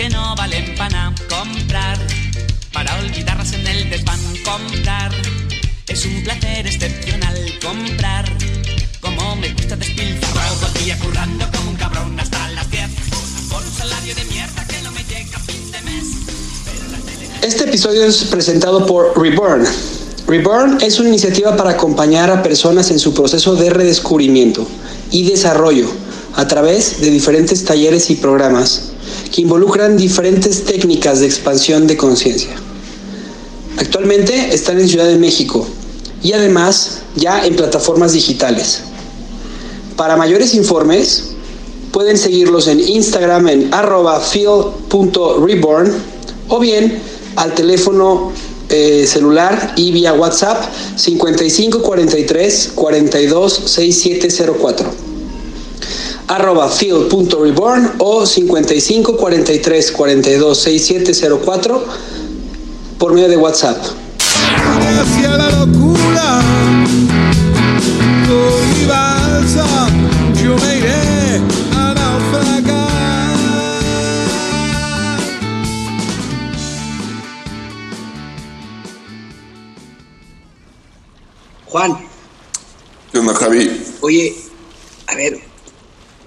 que no valen pana comprar. Para olvidarlas en el desván comprar. Es un placer excepcional comprar. Como me gusta despilfarrar. Todo el día currando como un cabrón hasta las 10 por un salario de mierda que no me llega a fin de mes. Este episodio es presentado por Reborn. Reborn es una iniciativa para acompañar a personas en su proceso de redescubrimiento y desarrollo a través de diferentes talleres y programas que involucran diferentes técnicas de expansión de conciencia. Actualmente están en Ciudad de México y además ya en plataformas digitales. Para mayores informes, pueden seguirlos en Instagram en arroba o bien al teléfono eh, celular y vía WhatsApp 5543 42 6704 arroba feel.reborn o 5543 42 6704 por medio de WhatsApp. hacia la locura. Con mi balsa yo me iré a naufragar. Juan, ¿Qué onda, Javi? oye, a ver,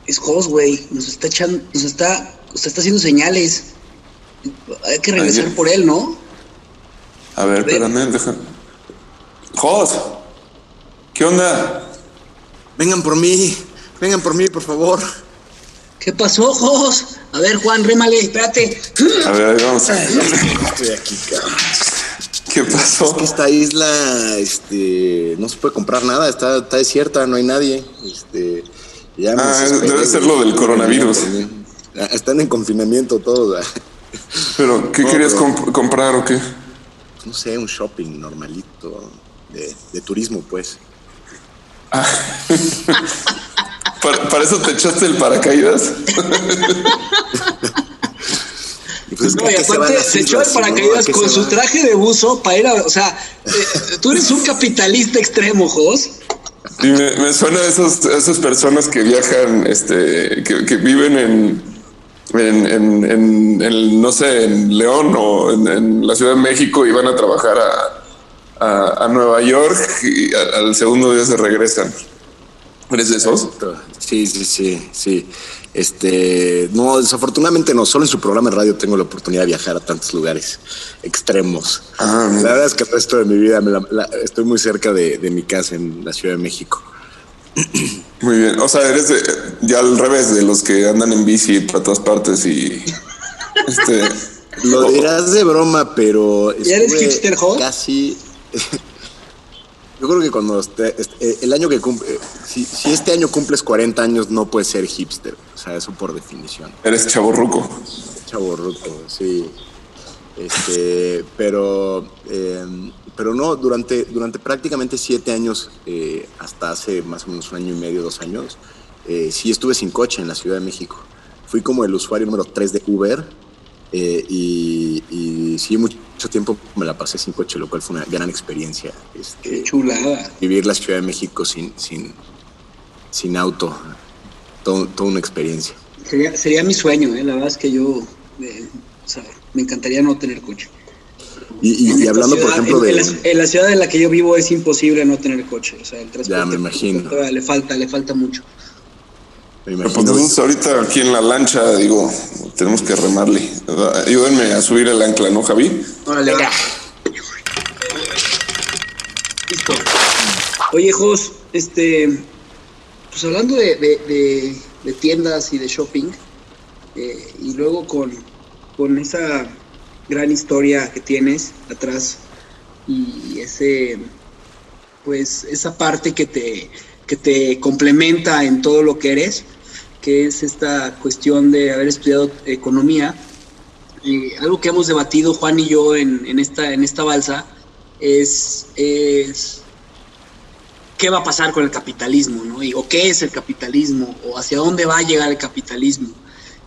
es Jos, güey, nos está echando, nos está, nos está haciendo señales. Hay que regresar Ayer. por él, ¿no? A ver, espérame, deja. Jos, ¿qué onda? Vengan por mí, vengan por mí, por favor. ¿Qué pasó, Jos? A ver, Juan, rémale, espérate. A ver, ahí vamos. Estoy aquí, cabrón. ¿Qué pasó? Es que esta isla, este, no se puede comprar nada, está, está desierta, no hay nadie. Este, ya Ah, debe ser lo del coronavirus. Ah, Están en confinamiento todos. ah. Pero, ¿qué No, querías pero- comp- comprar o qué? No sé, un shopping normalito de, de turismo, pues. ¿Para, para eso te echaste el paracaídas? Y pues No, y ¿a qué se van aparte se echó el no? paracaídas ¿A qué con su traje de buzo para ir a. O sea, eh, tú eres un capitalista extremo, Jos. Y me, suena a, esos, esas personas que viajan, este, que, viven en, en, en, no sé, en León o en, la Ciudad de México y van a trabajar a, a, Nueva York y al segundo día se regresan. ¿Eres de esos? Sí, sí, sí, sí. Este, no, desafortunadamente no, solo en su programa de radio tengo la oportunidad de viajar a tantos lugares extremos. Ah, la verdad es que el resto de mi vida me la- la- estoy muy cerca de, de mi casa en la Ciudad de México. Muy bien. O sea, eres de, ya al revés de los que andan en bici para todas partes y este. Lo dirás de broma, pero ¿Ya eres hipster? Casi. Yo creo que cuando este- este- el año que cumple, si, si este año cumples 40 años, no puedes ser hipster. O sea, eso por definición. Eres chaborruco. Chaborruco, sí. Este, pero, eh, pero no, durante, durante prácticamente siete años, eh, hasta hace más o menos un año y medio, dos años, eh, sí estuve sin coche en la Ciudad de México. Fui como el usuario número tres de Uber eh, y, y sí, mucho tiempo me la pasé sin coche, lo cual fue una gran experiencia. Este, Qué chulada. vivir la Ciudad de México sin, sin, sin auto, todo- toda una experiencia. Sería, sería mi sueño, ¿eh? La verdad es que yo. eh, o sea, me encantaría no tener coche. Y, hablando, por ejemplo, en, de... en la, en la ciudad en la que yo vivo es imposible no tener coche. O sea, el transporte. me imagino. Le falta, le falta mucho. Me Pero pues nosotros ahorita aquí en la lancha, digo, tenemos que remarle. Ayúdenme a subir el ancla, ¿no, Javi? Órale, va. Listo. Oye, Jos, este. Pues hablando de, de- de- de tiendas y de shopping, eh, y luego con, con esa gran historia que tienes atrás y ese. Pues esa parte que te, que te complementa en todo lo que eres, que es esta cuestión de haber estudiado economía. Eh, algo que hemos debatido Juan y yo en, esta, en esta balsa es, qué va a pasar con el capitalismo, ¿no? O qué es el capitalismo, o hacia dónde va a llegar el capitalismo.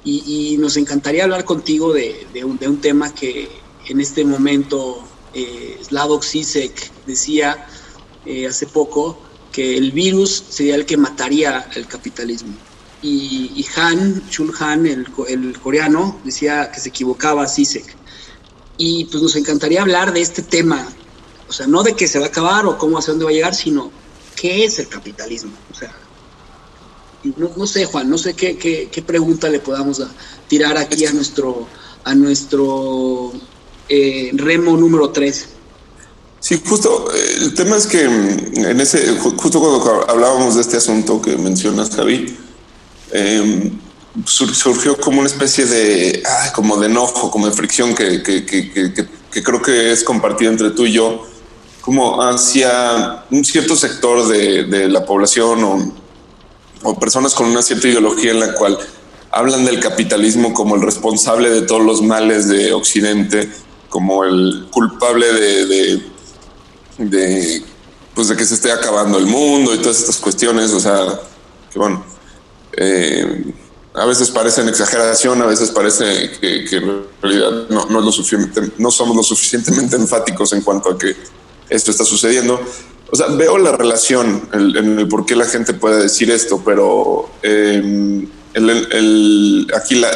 Y, nos encantaría hablar contigo de, un, tema que en este momento eh, Slavoj Zizek decía eh, hace poco que el virus sería el que mataría el capitalismo. Y, Han, Chul Han, el, el, coreano, decía que se equivocaba Sisek. Y pues nos encantaría hablar de este tema, o sea, no de que se va a acabar o cómo hacia dónde va a llegar, sino qué es el capitalismo. O sea, no, no sé, Juan, no sé qué, qué, qué, pregunta le podamos tirar aquí a nuestro, a nuestro eh, remo número 3. Sí, justo eh, el tema es que mm, en ese, justo cuando hablábamos de este asunto que mencionas, Javi, eh, surgió como una especie de, como de enojo, como de fricción que, que, que, creo que es compartido entre tú y yo, como hacia un cierto sector de, la población o, o personas con una cierta ideología en la cual hablan del capitalismo como el responsable de todos los males de Occidente, como el culpable de, de, de, pues de que se esté acabando el mundo y todas estas cuestiones. O sea, que bueno, eh, a veces parecen exageración, a veces parece que, en realidad no, no, lo somos lo suficientemente enfáticos en cuanto a que esto está sucediendo. O sea, veo la relación en el, el, por qué la gente puede decir esto, pero el, el, aquí la,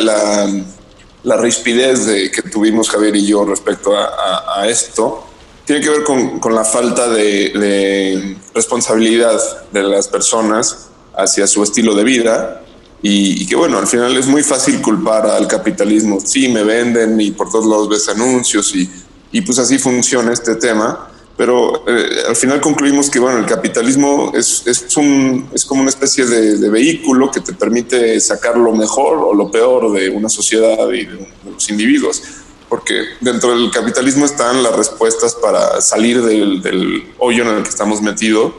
la, rispidez de, que tuvimos Javier y yo respecto a, esto tiene que ver con, con la falta de, responsabilidad de las personas hacia su estilo de vida y, que bueno, al final es muy fácil culpar al capitalismo. Sí, me venden y por todos lados ves anuncios y, y pues así funciona este tema pero eh, al final concluimos que bueno, el capitalismo es, es, un, es como una especie de, vehículo que te permite sacar lo mejor o lo peor de una sociedad y de, los individuos, porque dentro del capitalismo están las respuestas para salir del hoyo en el que estamos metidos,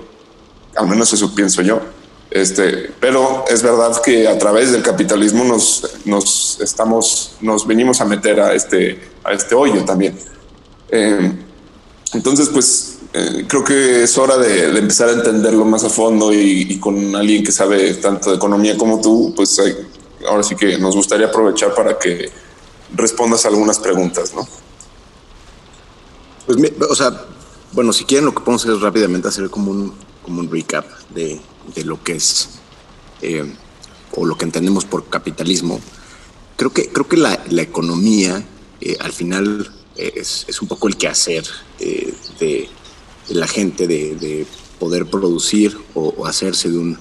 al menos eso pienso yo. Este, pero es verdad que a través del capitalismo nos, nos, estamos, nos venimos a meter a este, a este hoyo también. Eh, entonces, pues eh, creo que es hora de, de, empezar a entenderlo más a fondo y, y, con alguien que sabe tanto de economía como tú, pues hay, ahora sí que nos gustaría aprovechar para que respondas algunas preguntas, ¿no? Pues, o sea, bueno, si quieren lo que podemos hacer es rápidamente hacer como un, como un recap de, de lo que es eh, o lo que entendemos por capitalismo. Creo que, creo que la, economía eh, al final es, es, un poco el quehacer eh, de, la gente de, de poder producir o, hacerse de, un,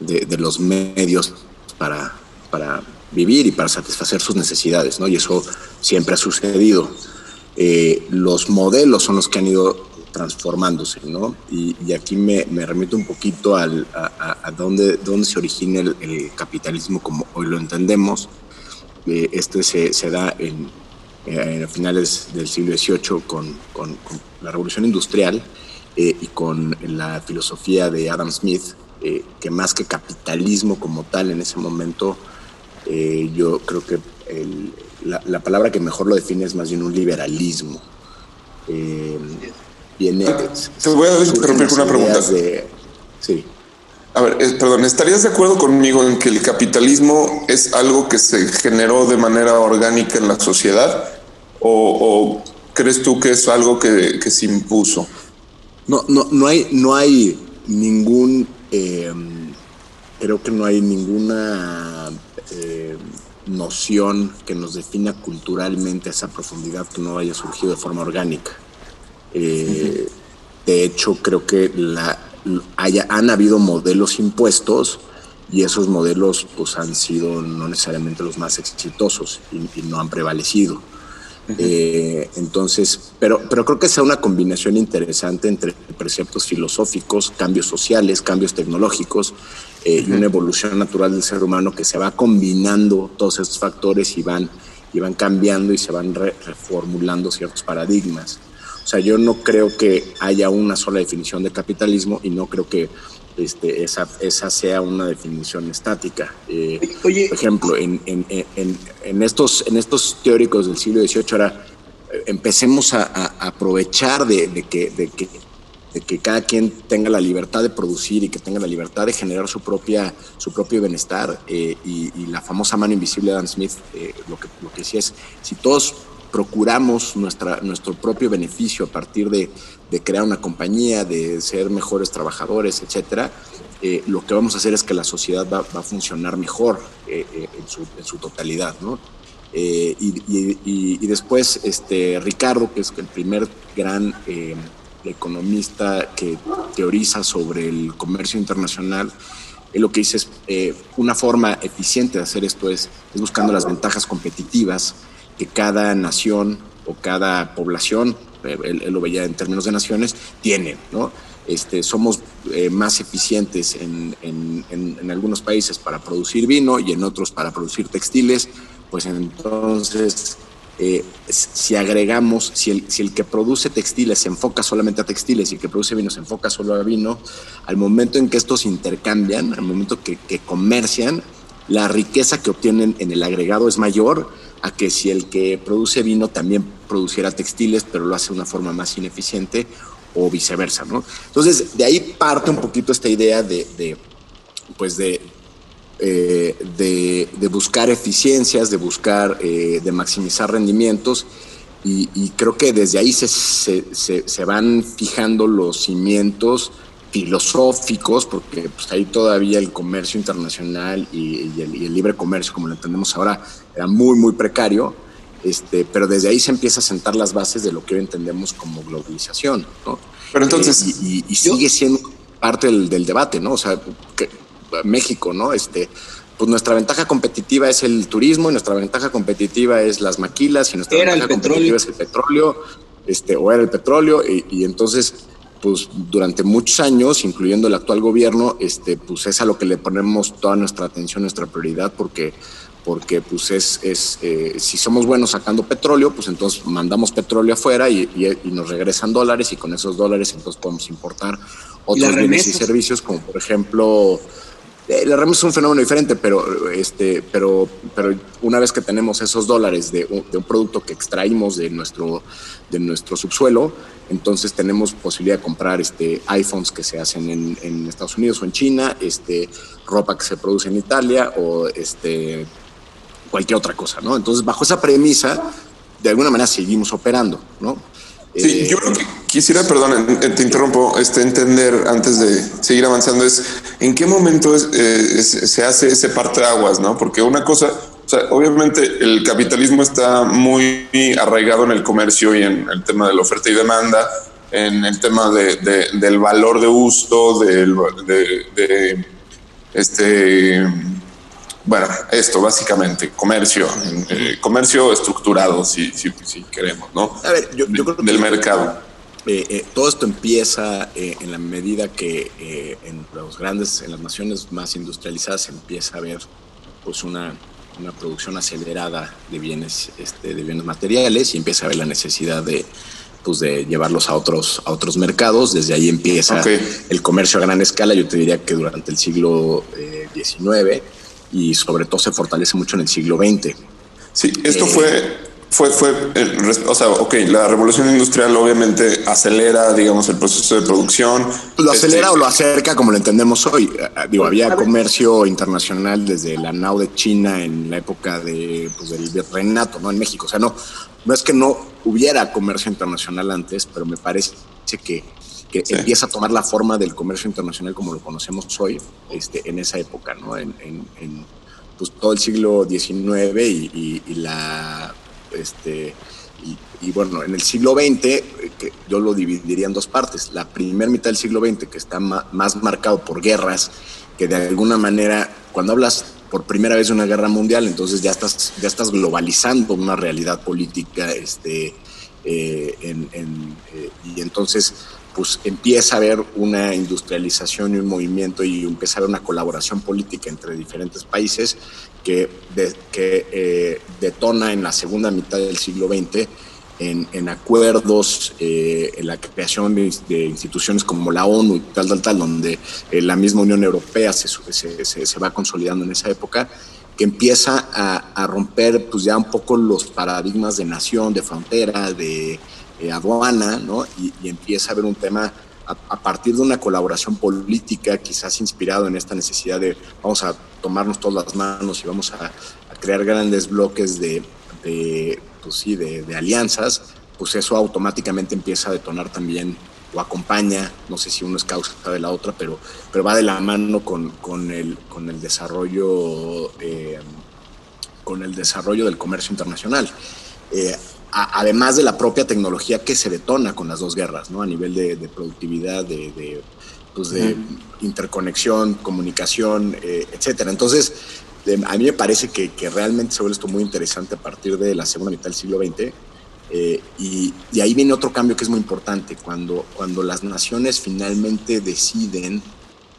de, los medios para, para, vivir y para satisfacer sus necesidades, ¿no? Y eso siempre ha sucedido. Eh, los modelos son los que han ido transformándose, ¿no? Y, y aquí me, me, remito un poquito al, a, a dónde, dónde se origina el, el, capitalismo como hoy lo entendemos. Eh, este se, se da en, eh, a finales del siglo XVIII con, con, con la revolución industrial eh, y con la filosofía de Adam Smith, eh, que más que capitalismo como tal en ese momento, eh, yo creo que el, la, la, palabra que mejor lo define es más bien un liberalismo. Viene. Te voy a interrumpir con una pregunta. De, sí. A ver, eh, perdón, ¿estarías de acuerdo conmigo en que el capitalismo es algo que se generó de manera orgánica en la sociedad? ¿O, o crees tú que es algo que, que, se impuso? No, no, no hay, no hay ningún, eh, creo que no hay ninguna eh, noción que nos defina culturalmente esa profundidad que no haya surgido de forma orgánica. Eh. De hecho, creo que la, haya, han habido modelos impuestos y esos modelos pues, han sido no necesariamente los más exitosos y, y no han prevalecido. Eh, entonces, pero, pero creo que sea una combinación interesante entre preceptos filosóficos, cambios sociales, cambios tecnológicos eh, y una evolución natural del ser humano que se va combinando todos estos factores y van, y van cambiando y se van re reformulando ciertos paradigmas. O sea, yo no creo que haya una sola definición de capitalismo y no creo que este, esa, esa sea una definición estática. Eh, Oye. Por ejemplo, en, en, en, en, estos, en estos teóricos del siglo XVIII, ahora empecemos a, a aprovechar de, de, que, de, que, de que cada quien tenga la libertad de producir y que tenga la libertad de generar su, propia, su propio bienestar. Eh, y, y, la famosa mano invisible de Adam Smith eh, lo, que, lo que decía es, si todos procuramos nuestra, nuestro propio beneficio a partir de, de, crear una compañía, de ser mejores trabajadores, etcétera, eh, lo que vamos a hacer es que la sociedad va, a funcionar mejor en su, totalidad, ¿no? y, después, este, Ricardo, que es el primer gran economista que teoriza sobre el comercio internacional, lo que dice es una forma eficiente de hacer esto es, es buscando las ventajas competitivas que cada nación o cada población, él, lo veía en términos de naciones, tiene, ¿no? Este, somos eh, más eficientes en, en, algunos países para producir vino y en otros para producir textiles, pues entonces eh, si agregamos, si el, si el, que produce textiles se enfoca solamente a textiles y el que produce vino se enfoca solo a vino, al momento en que estos intercambian, al momento que, que comercian, la riqueza que obtienen en el agregado es mayor a que si el que produce vino también produciera textiles, pero lo hace de una forma más ineficiente o viceversa, ¿no? Entonces, de ahí parte un poquito esta idea de, pues de, eh, de, buscar eficiencias, de buscar, eh, de maximizar rendimientos, y, creo que desde ahí se, se, van fijando los cimientos filosóficos, porque pues, ahí todavía el comercio internacional y, el, libre comercio, como lo entendemos ahora, era muy, muy precario, este, pero desde ahí se empieza a sentar las bases de lo que hoy entendemos como globalización, ¿no? Pero entonces... Eh, y, sigue siendo parte del, debate, ¿no? O sea, que, México, ¿no? Este, pues nuestra ventaja competitiva es el turismo y nuestra ventaja competitiva es las maquilas y nuestra ventaja competitiva es el petróleo, este, o era el petróleo, y, y entonces pues durante muchos años, incluyendo el actual gobierno, este, pues es a lo que le ponemos toda nuestra atención, nuestra prioridad, porque, porque pues es, es eh, si somos buenos sacando petróleo, pues entonces mandamos petróleo afuera y, y, nos regresan dólares y con esos dólares entonces podemos importar otros bienes y servicios, como por ejemplo la remesa es un fenómeno diferente, pero, este, pero, pero una vez que tenemos esos dólares de, un producto que extraímos de nuestro, de nuestro subsuelo, entonces tenemos posibilidad de comprar este, iPhones que se hacen en, en, Estados Unidos o en China, este, ropa que se produce en Italia o este, cualquier otra cosa, ¿no? Entonces, bajo esa premisa, de alguna manera seguimos operando, ¿no? Sí, eh, yo lo que quisiera, perdón, te interrumpo, este, entender antes de seguir avanzando es en qué momento eh, se hace ese aguas, ¿no? Porque una cosa, o sea, obviamente el capitalismo está muy arraigado en el comercio y en el tema de la oferta y demanda, en el tema de, del valor de uso, del, de, este bueno, esto básicamente, comercio, eh, comercio estructurado, si, si, si, queremos, ¿no? A ver, yo, creo que del mercado. Eh, eh, todo esto empieza en la medida que en los grandes, en las naciones más industrializadas se empieza a ver pues una, una producción acelerada de bienes, este, de bienes materiales y empieza a ver la necesidad de pues de llevarlos a otros, a otros mercados. Desde ahí empieza el comercio a gran escala. Yo te diría que durante el siglo XIX y sobre todo se fortalece mucho en el siglo XX. Sí, esto eh, fue, fue, fue, o sea, ok, la revolución industrial obviamente acelera, digamos, el proceso de producción. Lo acelera o lo acerca, como lo entendemos hoy. Eh, digo, había comercio internacional desde la NAU de China en la época de, pues, del Renato, ¿no? En México. O sea, no, no es que no hubiera comercio internacional antes, pero me parece que que empieza a tomar la forma del comercio internacional como lo conocemos hoy, este, en esa época, ¿no? En, pues, todo el siglo XIX y, la, este, y, bueno, en el siglo XX, que yo lo dividiría en dos partes. La primera mitad del siglo XX, que está más marcado por guerras, que de alguna manera, cuando hablas por primera vez de una guerra mundial, entonces ya estás, ya estás globalizando una realidad política, este, eh, eh, y entonces pues empieza a haber una industrialización y un movimiento y empieza a haber una colaboración política entre diferentes países que, que eh, detona en la segunda mitad del siglo XX en, acuerdos, eh, en la creación de, instituciones como la ONU y tal, tal, tal, donde eh, la misma Unión Europea se, se, se, va consolidando en esa época, que empieza a, a, romper pues ya un poco los paradigmas de nación, de frontera, de eh, aduana, ¿no? Y, empieza a haber un tema a, partir de una colaboración política, quizás inspirado en esta necesidad de vamos a tomarnos todas las manos y vamos a, crear grandes bloques de, pues sí, de, alianzas, pues eso automáticamente empieza a detonar también o acompaña, no sé si uno es causa de la otra, pero, pero va de la mano con, con, el, con el desarrollo eh, con el desarrollo del comercio internacional. Eh, además de la propia tecnología que se detona con las dos guerras, ¿no? A nivel de, productividad, de, de, pues de interconexión, comunicación, eh, etcétera. Entonces, a mí me parece que, que, realmente se vuelve esto muy interesante a partir de la segunda mitad del siglo XX. Eh, y, y, ahí viene otro cambio que es muy importante, cuando, cuando las naciones finalmente deciden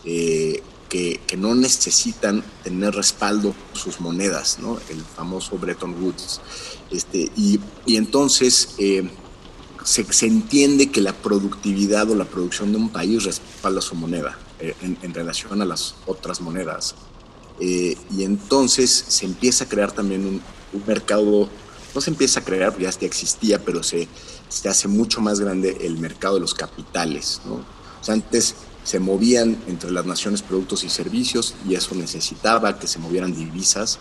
eh, que, que, no necesitan tener respaldo sus monedas, ¿no? el famoso Bretton Woods. Este, y, y entonces eh, se, se, entiende que la productividad o la producción de un país respalda su moneda eh, en, en, relación a las otras monedas. Eh, y entonces se empieza a crear también un, un, mercado, no se empieza a crear, ya existía, pero se, se hace mucho más grande el mercado de los capitales. ¿no? O sea, antes se movían entre las naciones productos y servicios y eso necesitaba que se movieran divisas,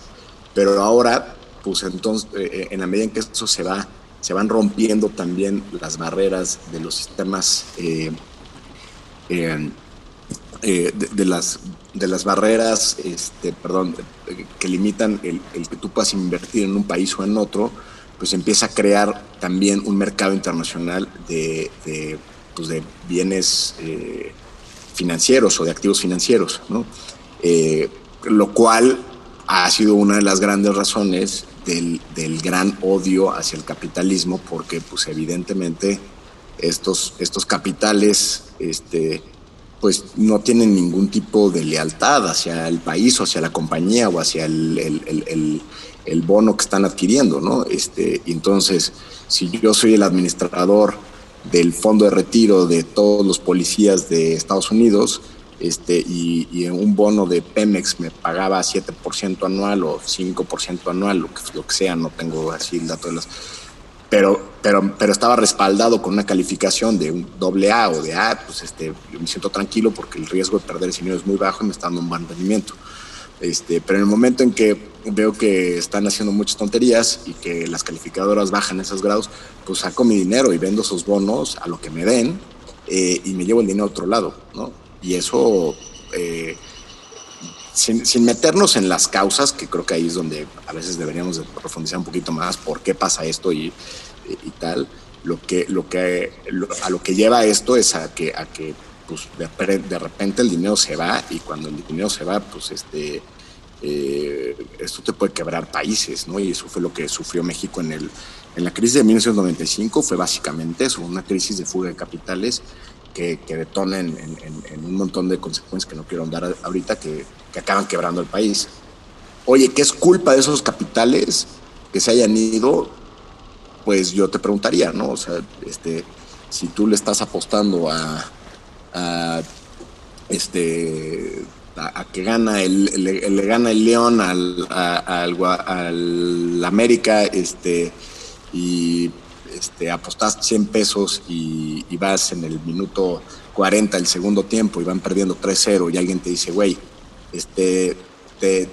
pero ahora pues entonces, eh, en la medida en que eso se va, se van rompiendo también las barreras de los sistemas, eh, eh, de, las, de las barreras, este, perdón, que limitan el, que tú puedas invertir en un país o en otro, pues empieza a crear también un mercado internacional de, pues de bienes financieros o de activos financieros, ¿no? lo cual ha sido una de las grandes razones del, del, gran odio hacia el capitalismo, porque pues evidentemente estos, estos capitales este, pues no tienen ningún tipo de lealtad hacia el país o hacia la compañía o hacia el, el, el, el bono que están adquiriendo, ¿no? Este, entonces, si yo soy el administrador del fondo de retiro de todos los policías de Estados Unidos, este, y, un bono de Pemex me pagaba 7% anual o 5% anual, lo que, lo que sea, no tengo así el dato de las... Pero, pero, pero estaba respaldado con una calificación de un doble A o de A, pues este, me siento tranquilo porque el riesgo de perder ese dinero es muy bajo y me está dando un buen rendimiento. Este, pero en el momento en que veo que están haciendo muchas tonterías y que las calificadoras bajan esos grados, pues saco mi dinero y vendo esos bonos a lo que me den eh, y me llevo el dinero a otro lado, ¿no? Y eso, eh, sin, meternos en las causas, que creo que ahí es donde a veces deberíamos de profundizar un poquito más, por qué pasa esto y, y tal, lo que, lo que, a lo que lleva esto es a que pues, de, repente el dinero se va y cuando el dinero se va, pues este, eh, esto te puede quebrar países, ¿no? Y eso fue lo que sufrió México en, el, en la crisis de 1995, fue básicamente eso, una crisis de fuga de capitales que, que en, en, un montón de consecuencias que no quiero andar ahorita, que, que, acaban quebrando el país. Oye, ¿qué es culpa de esos capitales que se hayan ido? Pues yo te preguntaría, ¿no? O sea, este, si tú le estás apostando a, a este a, a, que gana el, le, le, gana el León al, América este y este, apostas 100 pesos y, y, vas en el minuto 40 el segundo tiempo y van perdiendo 3-0 y alguien te dice, güey, este, te,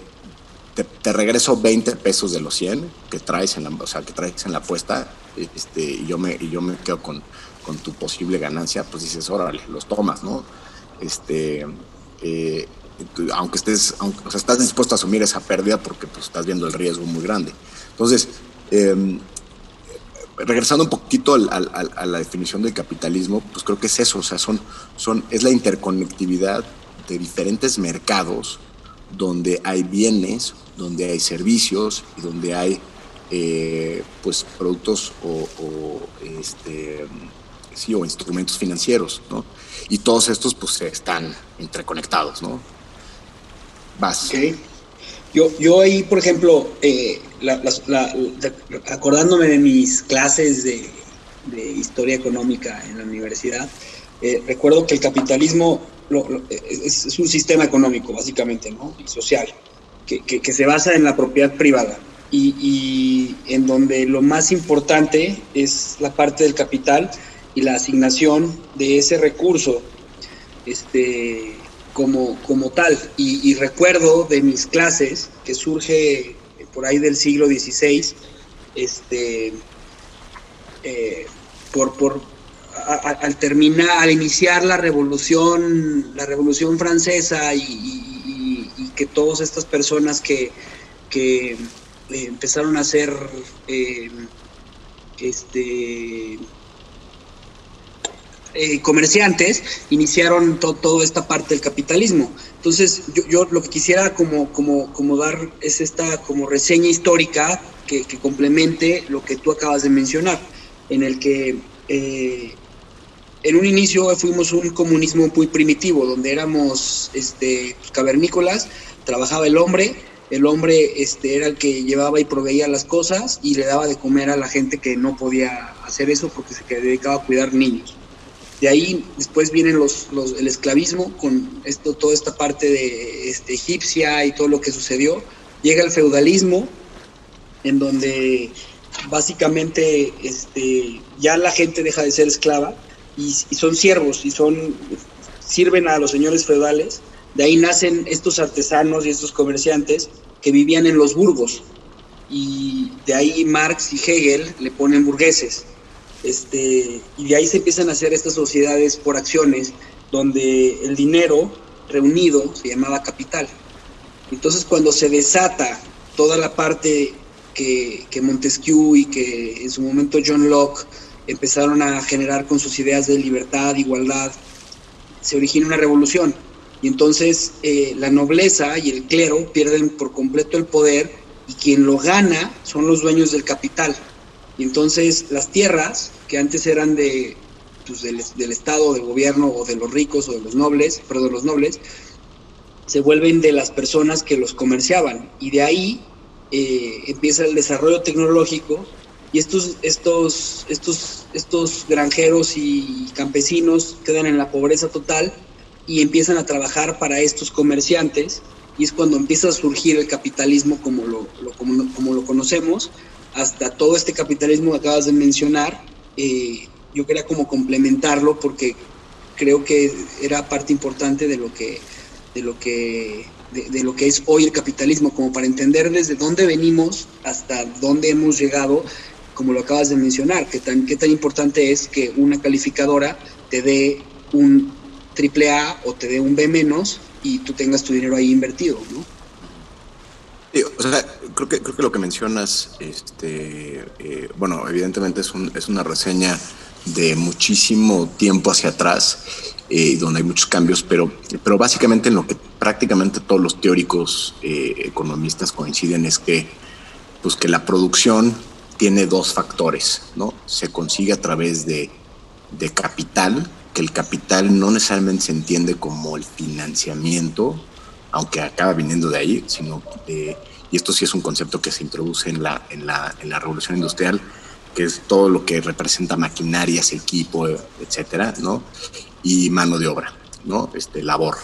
te, te, regreso 20 pesos de los 100 que traes en la, o sea, que traes en la apuesta este, y, yo me, y yo me quedo con, con tu posible ganancia, pues dices, órale, los tomas, ¿no? Este, eh, aunque estés, o sea, estás dispuesto a asumir esa pérdida porque pues, estás viendo el riesgo muy grande. Entonces, eh, regresando un poquito a la definición del capitalismo, pues creo que es eso, o sea, son, son, es la interconectividad de diferentes mercados donde hay bienes, donde hay servicios y donde hay eh, pues productos o, o, este, sí, o instrumentos financieros, ¿no? Y todos estos pues están interconectados, ¿no? Vas. Yo, yo ahí, por ejemplo, eh, la, la, la, acordándome de mis clases de, de, historia económica en la universidad, eh, recuerdo que el capitalismo lo, lo, es, es, un sistema económico, básicamente, ¿no? Y social, que, que, que se basa en la propiedad privada y, y, en donde lo más importante es la parte del capital y la asignación de ese recurso este, como, como tal. Y, recuerdo de mis clases que surge por ahí del siglo XVI, este, eh, por, por al terminar, al iniciar la revolución, la revolución francesa y, que todas estas personas que, que eh, empezaron a ser eh, este eh, comerciantes iniciaron toda esta parte del capitalismo. Entonces, yo, lo que quisiera como, dar es esta como reseña histórica que, complemente lo que tú acabas de mencionar, en el que eh, en un inicio fuimos un comunismo muy primitivo, donde éramos este, cavernícolas, trabajaba el hombre, el hombre este, era el que llevaba y proveía las cosas y le daba de comer a la gente que no podía hacer eso porque se dedicaba a cuidar niños. De ahí después vienen los, el esclavismo con esto, toda esta parte de este, egipcia y todo lo que sucedió. Llega el feudalismo, en donde básicamente este, ya la gente deja de ser esclava y, son siervos y son sirven a los señores feudales. De ahí nacen estos artesanos y estos comerciantes que vivían en los burgos. Y de ahí Marx y Hegel le ponen burgueses. Este, y de ahí se empiezan a hacer estas sociedades por acciones, donde el dinero reunido se llamaba capital. Entonces cuando se desata toda la parte que, Montesquieu y que en su momento John Locke empezaron a generar con sus ideas de libertad, igualdad, se origina una revolución. Y entonces eh, la nobleza y el clero pierden por completo el poder y quien lo gana son los dueños del capital. Y entonces las tierras, que antes eran de, pues, del, Estado, del gobierno o de los ricos o de los nobles, perdón, los nobles, se vuelven de las personas que los comerciaban. Y de ahí eh, empieza el desarrollo tecnológico y estos, estos, estos, estos granjeros y campesinos quedan en la pobreza total y empiezan a trabajar para estos comerciantes y es cuando empieza a surgir el capitalismo como lo, como, como lo conocemos hasta todo este capitalismo que acabas de mencionar, eh, yo quería como complementarlo porque creo que era parte importante de lo que, de lo que, de, lo que es hoy el capitalismo, como para entender desde dónde venimos hasta dónde hemos llegado, como lo acabas de mencionar, que tan, qué tan importante es que una calificadora te dé un triple A o te dé un B menos y tú tengas tu dinero ahí invertido, ¿no? O sea, creo que, creo que lo que mencionas, este, eh, bueno, evidentemente es, un, es una reseña de muchísimo tiempo hacia atrás, eh, donde hay muchos cambios, pero, pero básicamente en lo que prácticamente todos los teóricos eh, economistas coinciden es que, pues que la producción tiene dos factores, ¿no? Se consigue a través de, de capital, que el capital no necesariamente se entiende como el financiamiento, aunque acaba viniendo de ahí, sino y esto sí es un concepto que se introduce en la, en la, en la revolución industrial, que es todo lo que representa maquinarias, equipo, etcétera, ¿no? Y mano de obra, ¿no? Este, labor.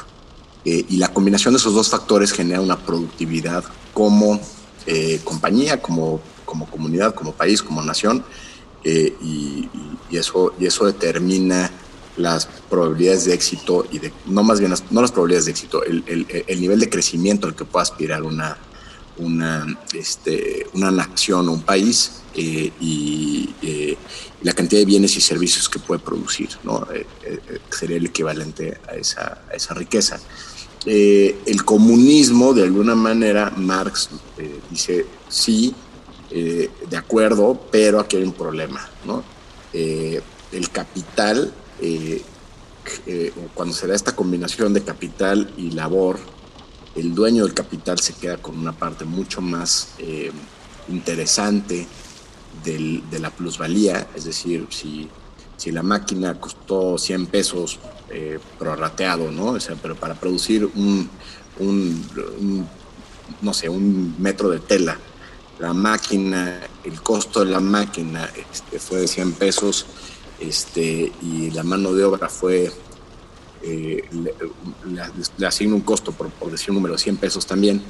Eh, y la combinación de esos dos factores genera una productividad como eh, compañía, como, como comunidad, como país, como nación, eh, y, eso, y eso determina las probabilidades de éxito y de, no más bien, las, no las probabilidades de éxito, el, el, el, nivel de crecimiento al que pueda aspirar una, una, este, una nación o un país eh, y eh, la cantidad de bienes y servicios que puede producir, ¿no? Eh, sería el equivalente a esa, a esa riqueza. el comunismo, de alguna manera, Marx dice, sí, de acuerdo, pero aquí hay un problema, ¿no? el capital eh, eh, cuando se da esta combinación de capital y labor, el dueño del capital se queda con una parte mucho más eh, interesante de la plusvalía, es decir, si, la máquina costó 100 pesos prorrateado, ¿no? O sea, pero para producir un, no sé, un metro de tela, la máquina, el costo de la máquina este, fue de 100 pesos, este, y la mano de obra fue, eh, le, asigno un costo, por, decir un número, de 100 pesos también,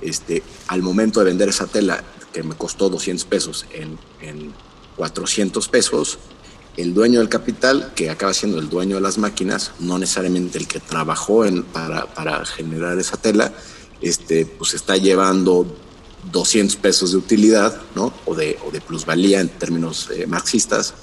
este, al momento de vender esa tela, que me costó 200 pesos en, en 400 pesos, el dueño del capital, que acaba siendo el dueño de las máquinas, no necesariamente el que trabajó en, para, para, generar esa tela, este, pues está llevando 200 pesos de utilidad, ¿no? O de, o de plusvalía en términos eh, marxistas,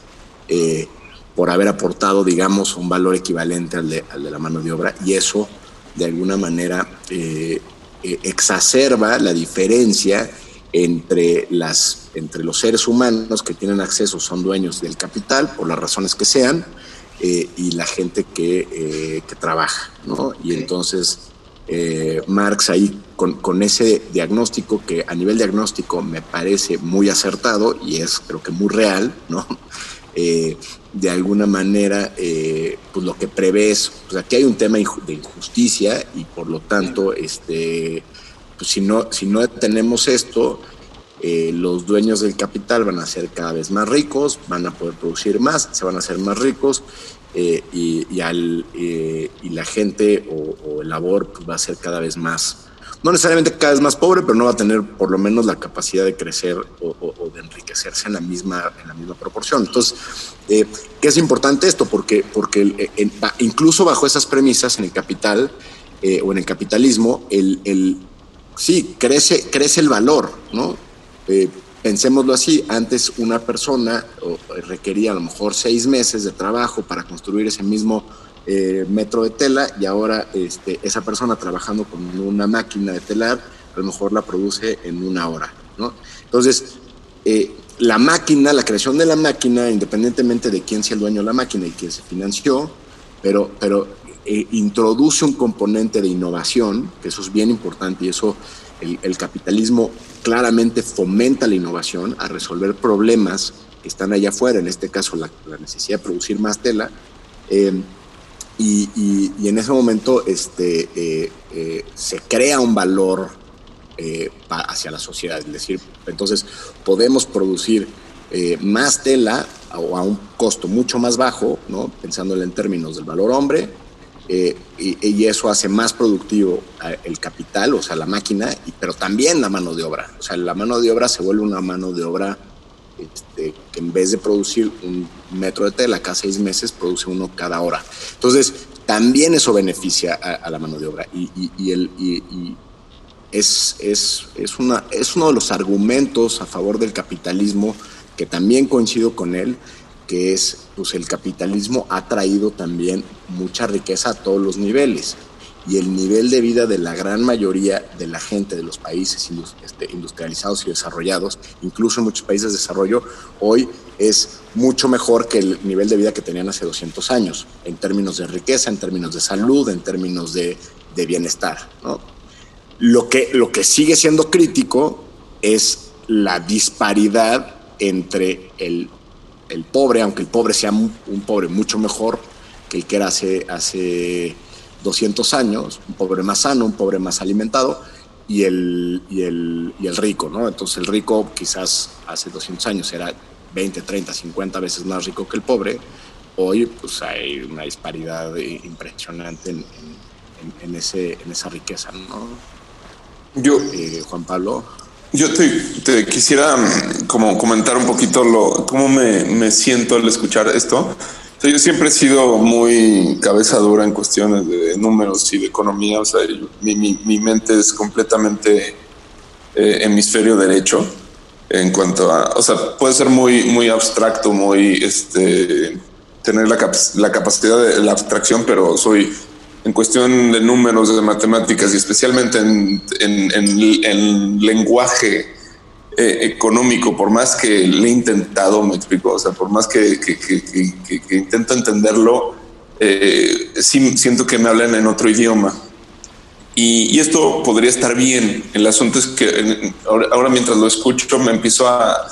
eh, por haber aportado, digamos, un valor equivalente al de, al de la mano de obra y eso de alguna manera eh, eh, exacerba la diferencia entre, las, entre los seres humanos que tienen acceso, son dueños del capital, por las razones que sean, eh, y la gente que, que trabaja. ¿no? Y entonces Marx ahí con, con, ese diagnóstico que a nivel diagnóstico me parece muy acertado y es creo que muy real, ¿no? Eh, de alguna manera, eh, pues lo que prevé es, pues aquí hay un tema de injusticia y por lo tanto, este, pues si no, si no tenemos esto, eh, los dueños del capital van a ser cada vez más ricos, van a poder producir más, se van a hacer más ricos y, y, al, y la gente o, o, el labor pues va a ser cada vez más no necesariamente cada vez más pobre, pero no va a tener por lo menos la capacidad de crecer o, de enriquecerse en la misma, en la misma proporción. Entonces, eh, ¿qué es importante esto? Porque, porque incluso bajo esas premisas en el capital eh, o en el capitalismo, el, el, sí, crece, crece el valor, ¿no? Eh, pensémoslo así, antes una persona requería a lo mejor seis meses de trabajo para construir ese mismo eh, metro de tela y ahora este, esa persona trabajando con una máquina de telar a lo mejor la produce en una hora. Entonces, eh, la máquina, la creación de la máquina, independientemente de quién sea el dueño de la máquina y quién se financió, pero, pero eh, introduce un componente de innovación, que eso es bien importante y eso el, capitalismo claramente fomenta la innovación a resolver problemas que están allá afuera, en este caso la, necesidad de producir más tela. Y, y, en ese momento este, eh, eh, se crea un valor eh, hacia la sociedad. Es decir, entonces podemos producir más tela o a un costo mucho más bajo, ¿no? pensándolo en términos del valor hombre, y, y, eso hace más productivo el capital, o sea, la máquina, y, pero también la mano de obra. O sea, la mano de obra se vuelve una mano de obra este, que en vez de producir un metro de tela cada seis meses, produce uno cada hora. Entonces, también eso beneficia a, la mano de obra y, y, es, es, es, una, es uno de los argumentos a favor del capitalismo que también coincido con él, que es, pues el capitalismo ha traído también mucha riqueza a todos los niveles y el nivel de vida de la gran mayoría de la gente de los países este, industrializados y desarrollados, incluso en muchos países de desarrollo, hoy es mucho mejor que el nivel de vida que tenían hace 200 años, en términos de riqueza, en términos de salud, en términos de, bienestar. Lo, que, lo que sigue siendo crítico es la disparidad entre el, el pobre, aunque el pobre sea un pobre mucho mejor que el que era hace, hace 200 años, un pobre más sano, un pobre más alimentado, y el, y el, y el rico, ¿no? Entonces el rico quizás hace 200 años era 20, 30, 50 veces más rico que el pobre. Hoy pues hay una disparidad impresionante en, en, en ese, en esa riqueza, ¿no? Yo, eh, Juan Pablo. Yo te, te, quisiera mm, como comentar un poquito lo, cómo me, me siento al escuchar esto yo siempre he sido muy cabeza dura en cuestiones de números y de economía. O sea, mi, mi, mi mente es completamente eh, hemisferio derecho en cuanto a, o sea, puede ser muy, muy abstracto, muy, este, tener la, cap la capacidad de la abstracción, pero soy en cuestión de números, de matemáticas y especialmente en, en, en, en lenguaje eh, económico, por más que le he intentado, me explico, o sea, por más que, que, que, que intento entenderlo, eh, sí siento que me hablan en otro idioma. Y, y, esto podría estar bien. El asunto es que ahora, ahora mientras lo escucho me empiezo a,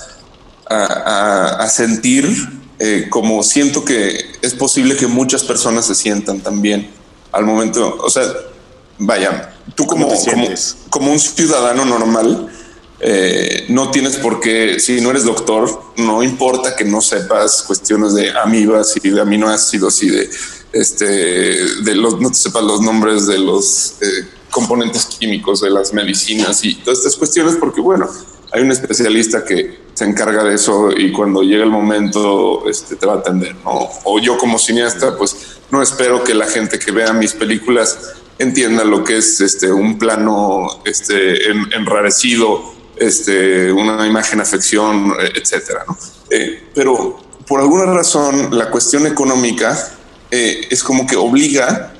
a, a sentir eh, como siento que es posible que muchas personas se sientan también al momento, o sea, vaya, tú como, como, como un ciudadano normal, eh, no tienes por qué, si no eres doctor, no importa que no sepas cuestiones de amibas y de aminoácidos y de este, de los, no te sepas los nombres de los eh, componentes químicos de las medicinas y todas estas cuestiones, porque bueno, hay un especialista que se encarga de eso y cuando llega el momento este, te va a atender, ¿no? O yo como cineasta, pues no espero que la gente que vea mis películas entienda lo que es este, un plano este, en, enrarecido este, una imagen, afección, etcétera. ¿no? Eh, pero por alguna razón la cuestión económica eh, es como que obliga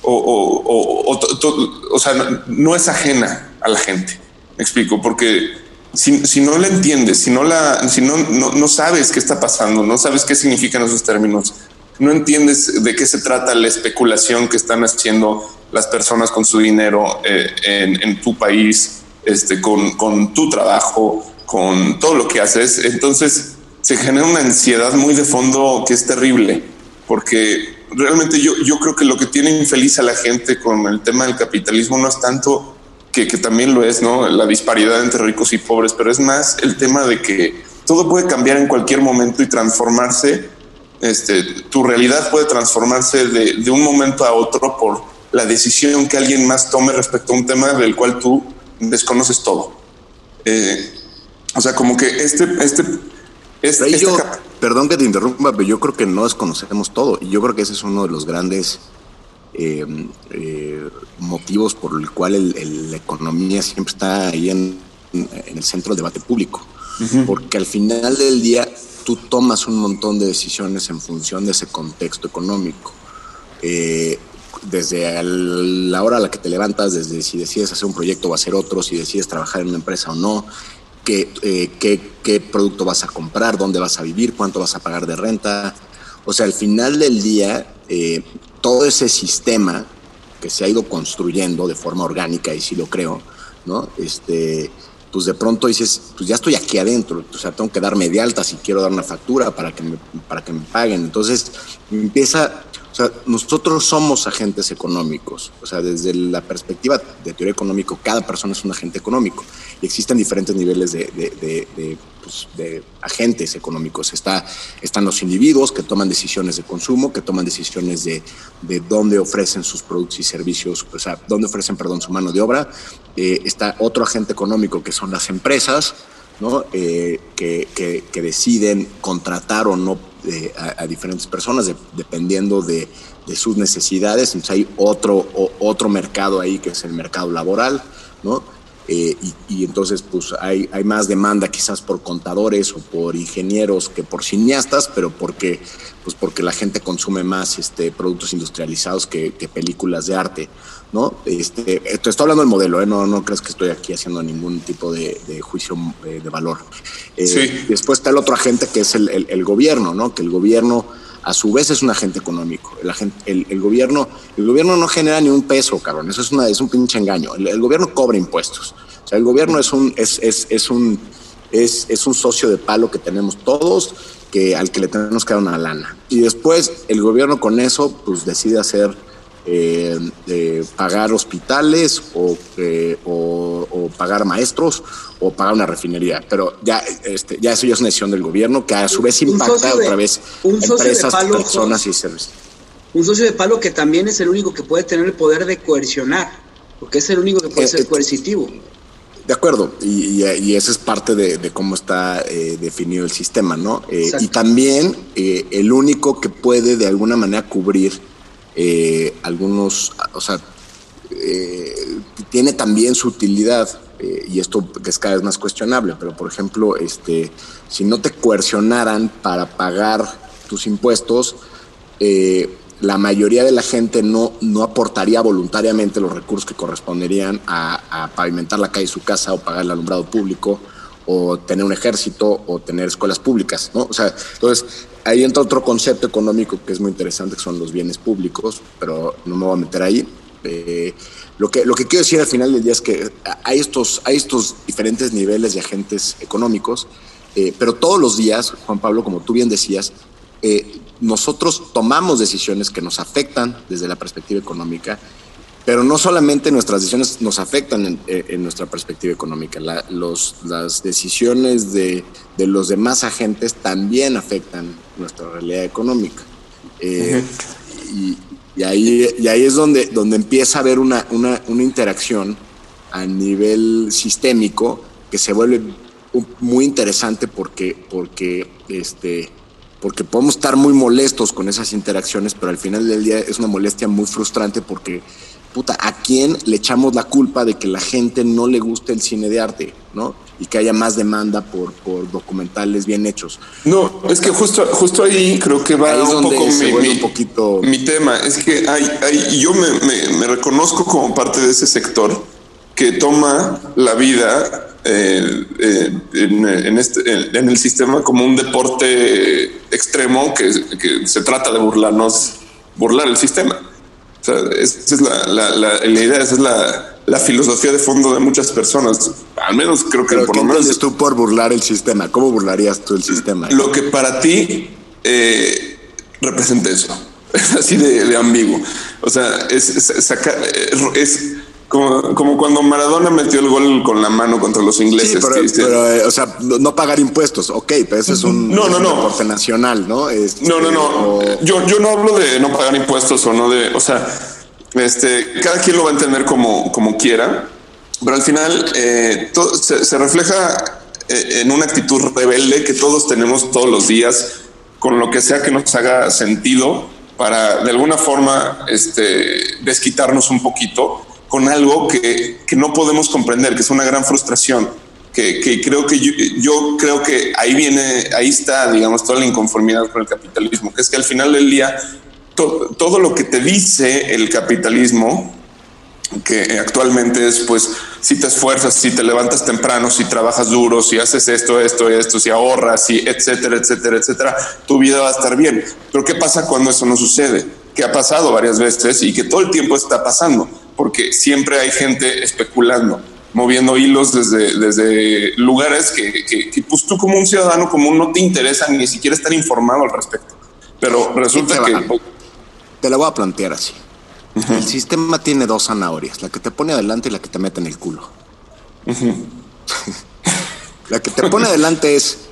o, o, o, o, sea, no, es ajena a la gente. Me explico, porque si, si no la entiendes, si, no, la, si no, no, sabes qué está pasando, no sabes qué significan esos términos, no entiendes de qué se trata la especulación que están haciendo las personas con su dinero eh, en, tu país, este, con, tu trabajo, con todo lo que haces, entonces se genera una ansiedad muy de fondo que es terrible, porque realmente yo, creo que lo que tiene infeliz a la gente con el tema del capitalismo no es tanto que, que también lo es, ¿no? La disparidad entre ricos y pobres, pero es más el tema de que todo puede cambiar en cualquier momento y transformarse. Este, tu realidad puede transformarse de, de un momento a otro por la decisión que alguien más tome respecto a un tema del cual tú desconoces todo. Eh, o sea, como que este, este, este, este perdón que te interrumpa, pero yo creo que no desconocemos todo. Y yo creo que ese es uno de los grandes eh, eh, motivos por el cual el, la economía siempre está ahí en, en el centro del debate público. Uh -huh. Porque al final del día tú tomas un montón de decisiones en función de ese contexto económico. Eh, desde la hora a la que te levantas, desde si decides hacer un proyecto o hacer otro, si decides trabajar en una empresa o no, qué, eh, qué, qué, producto vas a comprar, dónde vas a vivir, cuánto vas a pagar de renta. O sea, al final del día, eh, todo ese sistema que se ha ido construyendo de forma orgánica, y sí lo creo, ¿no? Este, pues de pronto dices, pues ya estoy aquí adentro, o sea, tengo que darme de alta si quiero dar una factura para que me, para que me paguen. Entonces empieza, o sea, nosotros somos agentes económicos. O sea, desde la perspectiva de teoría económica, cada persona es un agente económico. Y existen diferentes niveles de, de, de, de, pues, de agentes económicos. Está, están los individuos que toman decisiones de consumo, que toman decisiones de, de dónde ofrecen sus productos y servicios, o sea, dónde ofrecen, perdón, su mano de obra. Eh, está otro agente económico que son las empresas, ¿no? Eh, que, que, deciden contratar o no eh, a, diferentes personas de, dependiendo de, de, sus necesidades. Entonces hay otro, otro mercado ahí que es el mercado laboral, ¿no? Eh, y, entonces pues hay, hay, más demanda quizás por contadores o por ingenieros que por cineastas, pero porque, pues porque la gente consume más este, productos industrializados que películas de arte. ¿No? Este, te estoy hablando del modelo, ¿eh? no, no crees que estoy aquí haciendo ningún tipo de, de juicio eh, de valor. Eh, sí. Después está el otro agente que es el, el, el, gobierno, ¿no? Que el gobierno a su vez es un agente económico. El, agente, el, el, gobierno, el gobierno no genera ni un peso, cabrón. Eso es, una, es un pinche engaño. El, gobierno cobra impuestos. O sea, el gobierno es un, es, es, es un, es, es un socio de palo que tenemos todos, que, al que le tenemos que dar una lana. Y después el gobierno con eso, pues decide hacer eh, eh, pagar hospitales o, eh, o, o, pagar maestros o pagar una refinería. Pero ya, este, ya eso ya es una decisión del gobierno que a su vez impacta otra vez empresas, palo, personas y servicios. Un socio de palo que también es el único que puede tener el poder de coercionar, porque es el único que puede ser coercitivo. De acuerdo, y, y, y esa es parte de, de cómo está eh, definido el sistema, ¿no? Eh, y también eh, el único que puede de alguna manera cubrir eh, algunos, o sea, eh, tiene también su utilidad eh, y esto es cada vez más cuestionable, pero por ejemplo, este, si no te coercionaran para pagar tus impuestos, la mayoría de la gente no, no aportaría voluntariamente los recursos que corresponderían a, a pavimentar la calle de su casa o pagar el alumbrado público o tener un ejército o tener escuelas públicas, ¿no? O sea, entonces ahí entra otro concepto económico que es muy interesante, que son los bienes públicos, pero no me voy a meter ahí. Eh, lo, que, lo que quiero decir al final del día es que hay estos, hay estos diferentes niveles de agentes económicos, eh, pero todos los días, Juan Pablo, como tú bien decías, eh, nosotros tomamos decisiones que nos afectan desde la perspectiva económica pero no solamente nuestras decisiones nos afectan en, en nuestra perspectiva económica, la, los, las decisiones de, de, los demás agentes también afectan nuestra realidad económica. Eh, uh -huh. y, y, ahí, y ahí es donde, donde empieza a haber una, una, una interacción a nivel sistémico que se vuelve muy interesante porque, porque, este, porque podemos estar muy molestos con esas interacciones, pero al final del día es una molestia muy frustrante porque puta, ¿a quién le echamos la culpa de que la gente no le guste el cine de arte, no? Y que haya más demanda por, por documentales bien hechos. No, es que justo, justo ahí creo que va Ahí es un donde poco se mi, vuelve mi- un poquito- mi tema. Es que hay, hay, yo me, me- me reconozco como parte de ese sector que toma la vida eh, eh, en, en este, en, en el sistema como un deporte extremo que, que se trata de burlarnos, burlar el sistema. O sea, esa es la, la, la, la idea, esa es la, la filosofía de fondo de muchas personas. Al menos creo que Pero por ¿qué lo menos tú por burlar el sistema? ¿Cómo burlarías tú el sistema? lo que para ti eh, representa eso. Es así de, de ambiguo. O sea, es, es, sacar- es como, como cuando Maradona metió el gol con la mano contra los ingleses. Sí, pero, pero, eh, o sea, no, pagar impuestos, ok, pero ese es un, No, no, un no. deporte nacional, ¿no? Este, No, no, no. o- Yo, yo no hablo de no pagar impuestos o no de, o sea, este, cada quien lo va a entender como, como quiera, pero al final eh, todo se, se refleja eh, en una actitud rebelde que todos tenemos todos los días, con lo que sea que nos haga sentido, para de alguna forma este, desquitarnos un poquito con algo que, que no podemos comprender, que es una gran frustración que, que creo que yo, creo que ahí viene, ahí está, digamos, toda la inconformidad con el capitalismo, que es que al final del día to- todo lo que te dice el capitalismo, que actualmente es, pues, si te esfuerzas, si te levantas temprano, si trabajas duro, si haces esto, esto, esto, si ahorras, si etcétera, etcétera, etcétera, tu vida va a estar bien. Pero ¿qué pasa cuando eso no sucede? Que ha pasado varias veces y que todo el tiempo está pasando, porque siempre hay gente especulando moviendo hilos desde, desde lugares que, que, que, pues tú como un ciudadano común no te interesa ni siquiera estar informado al respecto. Pero resulta te que... va. Te la voy a plantear así. El sistema tiene dos zanahorias, la que te pone adelante y la que te mete en el culo. la que te pone adelante es,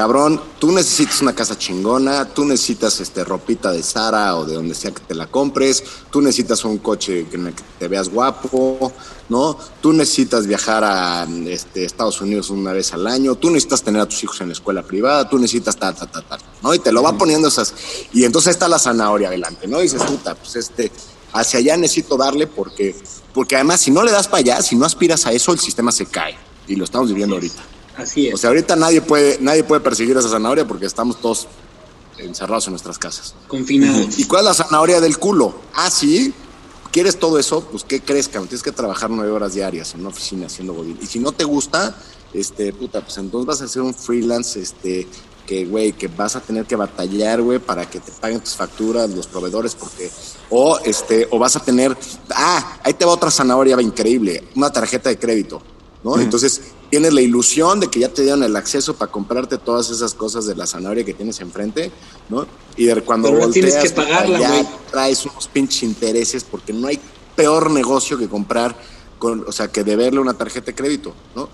cabrón, tú necesitas una casa chingona, tú necesitas este ropita de Sara o de donde sea que te la compres, tú necesitas un coche en el que te veas guapo, ¿no? Tú necesitas viajar a este, Estados Unidos una vez al año, tú necesitas tener a tus hijos en la escuela privada, tú necesitas ta, ta, ta, ta, ¿no? Y te lo va poniendo esas. Y entonces está la zanahoria adelante, ¿no? Y dices, puta, pues este, hacia allá necesito darle porque, porque además si no le das para allá, si no aspiras a eso, el sistema se cae. Y lo estamos viviendo ahorita. Así es. O sea, ahorita nadie puede, nadie puede perseguir esa zanahoria porque estamos todos encerrados en nuestras casas. Confinados. ¿Y cuál es la zanahoria del culo? Ah, sí. ¿Quieres todo eso? Pues ¿qué crees, cabrón? Tienes que trabajar nueve horas diarias en una oficina haciendo godín. Y si no te gusta, este, puta, pues entonces vas a hacer un freelance, este, que, güey, que vas a tener que batallar, güey, para que te paguen tus facturas, los proveedores, porque, o, este, o vas a tener, ah, ahí te va otra zanahoria increíble, una tarjeta de crédito, ¿no? Entonces, tienes la ilusión de que ya te dieron el acceso para comprarte todas esas cosas de la zanahoria que tienes enfrente, ¿no? Y de cuando Pero ahora tienes volteas, que pagarla, ya traes unos pinches intereses porque no hay peor negocio que comprar, con, o sea, que deberle una tarjeta de crédito, ¿no?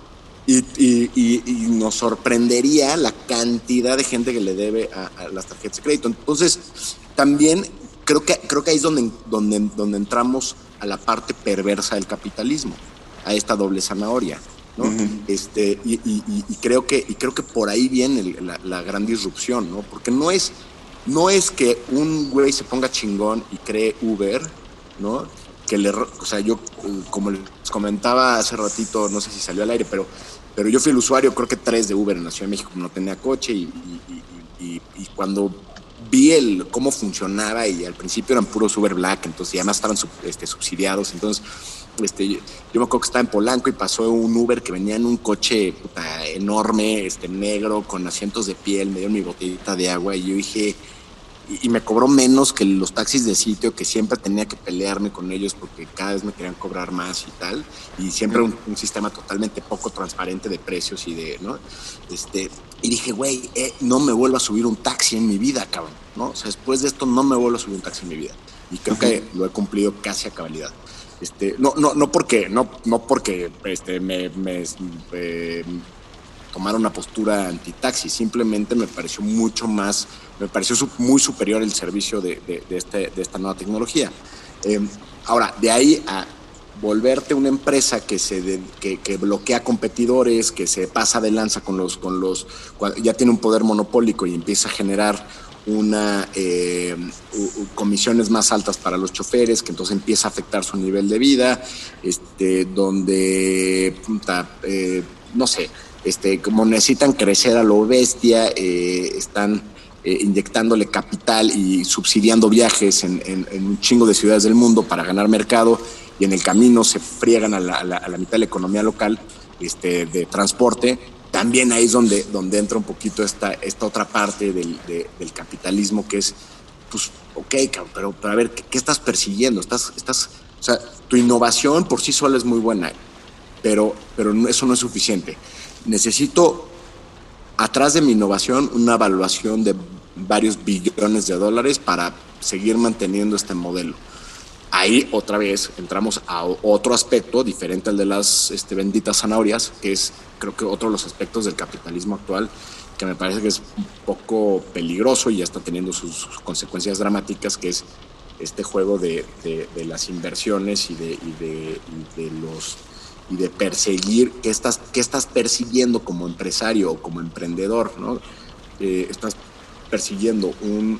Y, y- y- y nos sorprendería la cantidad de gente que le debe a, a las tarjetas de crédito. Entonces, también creo que, creo que ahí es donde, donde, donde entramos a la parte perversa del capitalismo, a esta doble zanahoria. ¿No? este, y, y- y- y creo que, y creo que por ahí viene el- la, la gran disrupción, ¿no? Porque no es, no es que un güey se ponga chingón y cree Uber, ¿no? Que le, o sea, yo, como les comentaba hace ratito, no sé si salió al aire, pero, pero yo fui el usuario, creo que tres de Uber en la Ciudad de México, no tenía coche y, cuando vi el cómo funcionaba y al principio eran puros Uber Black, entonces y además estaban sub- este, subsidiados, entonces este, yo, yo me acuerdo que estaba en Polanco y pasó un Uber que venía en un coche puta, enorme, este, negro, con asientos de piel, me dio mi botellita de agua y yo dije, y, y me cobró menos que los taxis de sitio, que siempre tenía que pelearme con ellos porque cada vez me querían cobrar más y tal, y siempre un, un sistema totalmente poco transparente de precios y de, ¿no? Este, y dije, güey, eh, no me vuelvo a subir un taxi en mi vida, cabrón, ¿no? O sea, después de esto no me vuelvo a subir un taxi en mi vida. Y creo que lo he cumplido casi a cabalidad. Este, no, no, no porque, no, no porque este, me, me, eh, tomar una postura anti-taxi, simplemente me pareció mucho más, me pareció muy superior el servicio de, de- de este, de esta nueva tecnología. Eh, ahora, de ahí a volverte una empresa que se de- que, que bloquea competidores, que se pasa de lanza con los, con los, ya tiene un poder monopólico y empieza a generar una eh, comisiones más altas para los choferes, que entonces empieza a afectar su nivel de vida, este, donde, eh, no sé, este, como necesitan crecer a lo bestia, eh, están inyectándole capital y subsidiando viajes en, un chingo de ciudades del mundo para ganar mercado y en el camino se friegan a la, a la mitad de la economía local este, de transporte también ahí es donde, donde entra un poquito esta, esta otra parte del, del capitalismo que es, pues, ok, pero, pero a ver, ¿qué, estás persiguiendo? Estás, estás, o sea, tu innovación por sí sola es muy buena, pero, pero eso no es suficiente. Necesito, atrás de mi innovación, una evaluación de varios billones de dólares para seguir manteniendo este modelo ahí otra vez entramos a otro aspecto diferente al de las este, benditas zanahorias, que es creo que otro de los aspectos del capitalismo actual que me parece que es un poco peligroso y ya está teniendo sus, consecuencias dramáticas, que es este juego de, las inversiones y de, de, los y de perseguir qué estás, qué estás persiguiendo como empresario o como emprendedor, ¿no? Eh, estás persiguiendo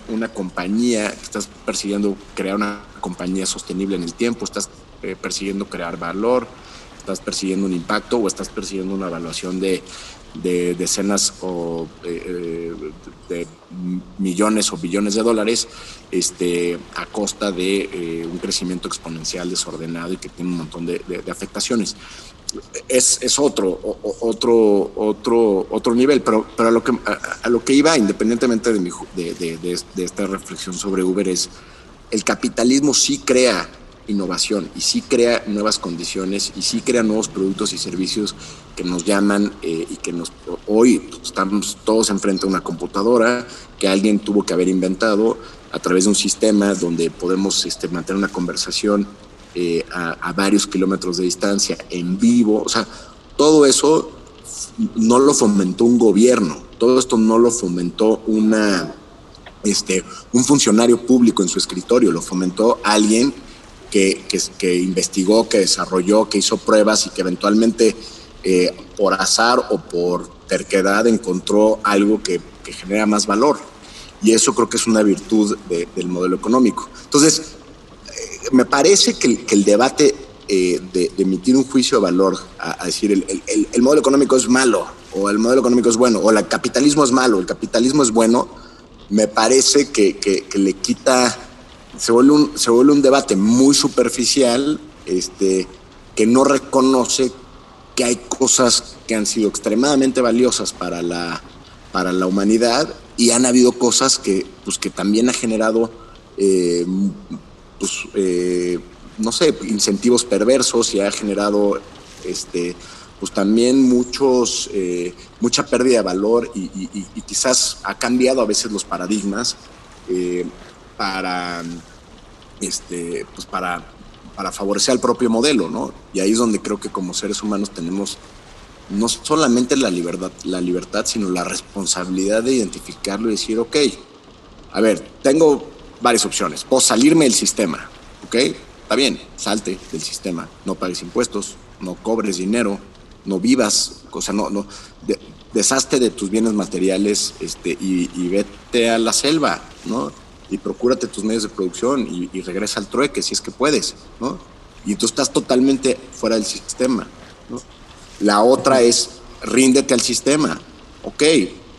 una compañía, estás persiguiendo crear una compañía sostenible en el tiempo, estás eh, persiguiendo crear valor, estás persiguiendo un impacto o estás persiguiendo una evaluación de, decenas o eh, de millones o billones de dólares este, a costa de eh, un crecimiento exponencial desordenado y que tiene un montón de afectaciones es, es otro, otro, otro, otro nivel, pero, pero a, lo que, a, lo que iba, independientemente de, mi, de, de, de, esta reflexión sobre Uber, es el capitalismo sí crea innovación y sí crea nuevas condiciones y sí crea nuevos productos y servicios que nos llaman eh, y que nos hoy estamos todos enfrente a una computadora que alguien tuvo que haber inventado a través de un sistema donde podemos este, mantener una conversación eh, a, varios kilómetros de distancia, en vivo. O sea, todo eso no lo fomentó un gobierno, todo esto no lo fomentó una, este, un funcionario público en su escritorio, lo fomentó alguien que, que, investigó, que desarrolló, que hizo pruebas y que eventualmente eh, por azar o por terquedad encontró algo que, que, genera más valor. Y eso creo que es una virtud del modelo económico. Entonces, me parece que el, debate eh, de, emitir un juicio de valor, a, decir el, modelo económico es malo, o el modelo económico es bueno, o el capitalismo es malo, el capitalismo es bueno, me parece que, le quita, se vuelve, un, se vuelve un debate muy superficial, este, que no reconoce que hay cosas que han sido extremadamente valiosas para la, para la humanidad y han habido cosas que, pues, que también ha generado eh, pues, eh, no sé, incentivos perversos y ha generado este, pues también muchos, eh, mucha pérdida de valor y, quizás ha cambiado a veces los paradigmas eh, para, este, pues para, para favorecer al propio modelo, ¿no? Y ahí es donde creo que como seres humanos tenemos no solamente la libertad, la libertad, sino la responsabilidad de identificarlo y decir, ok, a ver, tengo varias opciones. O salirme del sistema, ¿ok? Está bien, salte del sistema, no pagues impuestos, no cobres dinero, no vivas, o sea, no, no, de, deshazte de tus bienes materiales este, y, vete a la selva, ¿no? Y procúrate tus medios de producción y, regresa al trueque si es que puedes, ¿no? Y tú estás totalmente fuera del sistema, ¿no? La otra es ríndete al sistema, ok,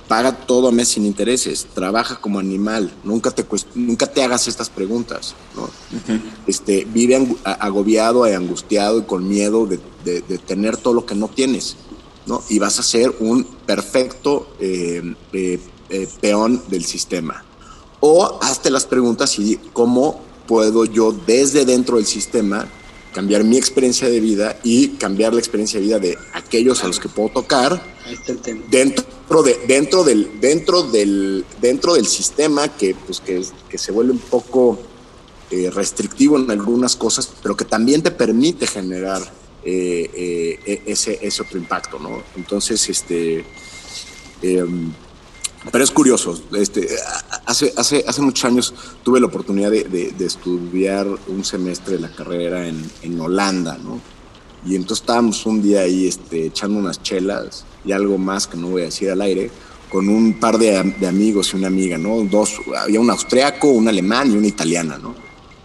paga todo a mes sin intereses, trabaja como animal, nunca te, nunca te hagas estas preguntas, ¿no? este, vive agobiado, angustiado y con miedo de, tener todo lo que no tienes, ¿no? Y vas a ser un perfecto eh, eh, eh, peón del sistema. O hazte las preguntas y cómo puedo yo desde dentro del sistema cambiar mi experiencia de vida y cambiar la experiencia de vida de aquellos a los que puedo tocar dentro de dentro del dentro del dentro del sistema que pues que, que se vuelve un poco eh, restrictivo en algunas cosas pero que también te permite generar eh, eh, e, ese, ese otro impacto no entonces este em, pero es curioso, este, hace, hace, hace muchos años tuve la oportunidad de, estudiar un semestre de la carrera en, en, Holanda, ¿no? Y entonces estábamos un día ahí este, echando unas chelas y algo más que no voy a decir al aire, con un par de, de, amigos y una amiga, ¿no? Dos, había un austriaco, un alemán y una italiana, ¿no?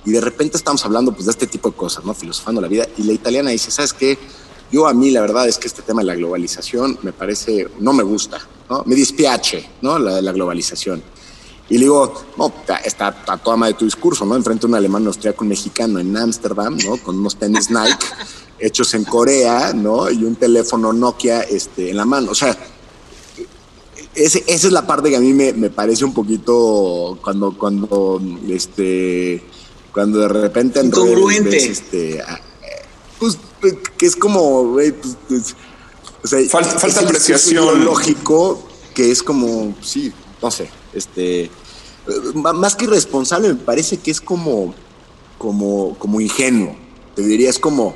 Y de repente estamos hablando pues de este tipo de cosas, ¿no? Filosofando la vida. Y la italiana dice, ¿sabes qué? Yo a mí la verdad es que este tema de la globalización me parece, no me gusta, ¿no? Me dispiace, ¿no? La globalización. Y le digo, no, está a toda madre tu discurso, ¿no? Enfrente a un alemán, austriaco, un mexicano en Ámsterdam, ¿no? Con unos tenis Nike hechos en Corea, ¿no? Y un teléfono Nokia este, en la mano. O sea, ese, esa es la parte que a mí me, me parece un poquito cuando, cuando, este, cuando de repente ves, este, pues, que es como, güey, pues, pues, o sea, falta, falta apreciación. lógico que es como, sí, no sé, este, más que irresponsable me parece que es como, como, como ingenuo. Te diría, es como,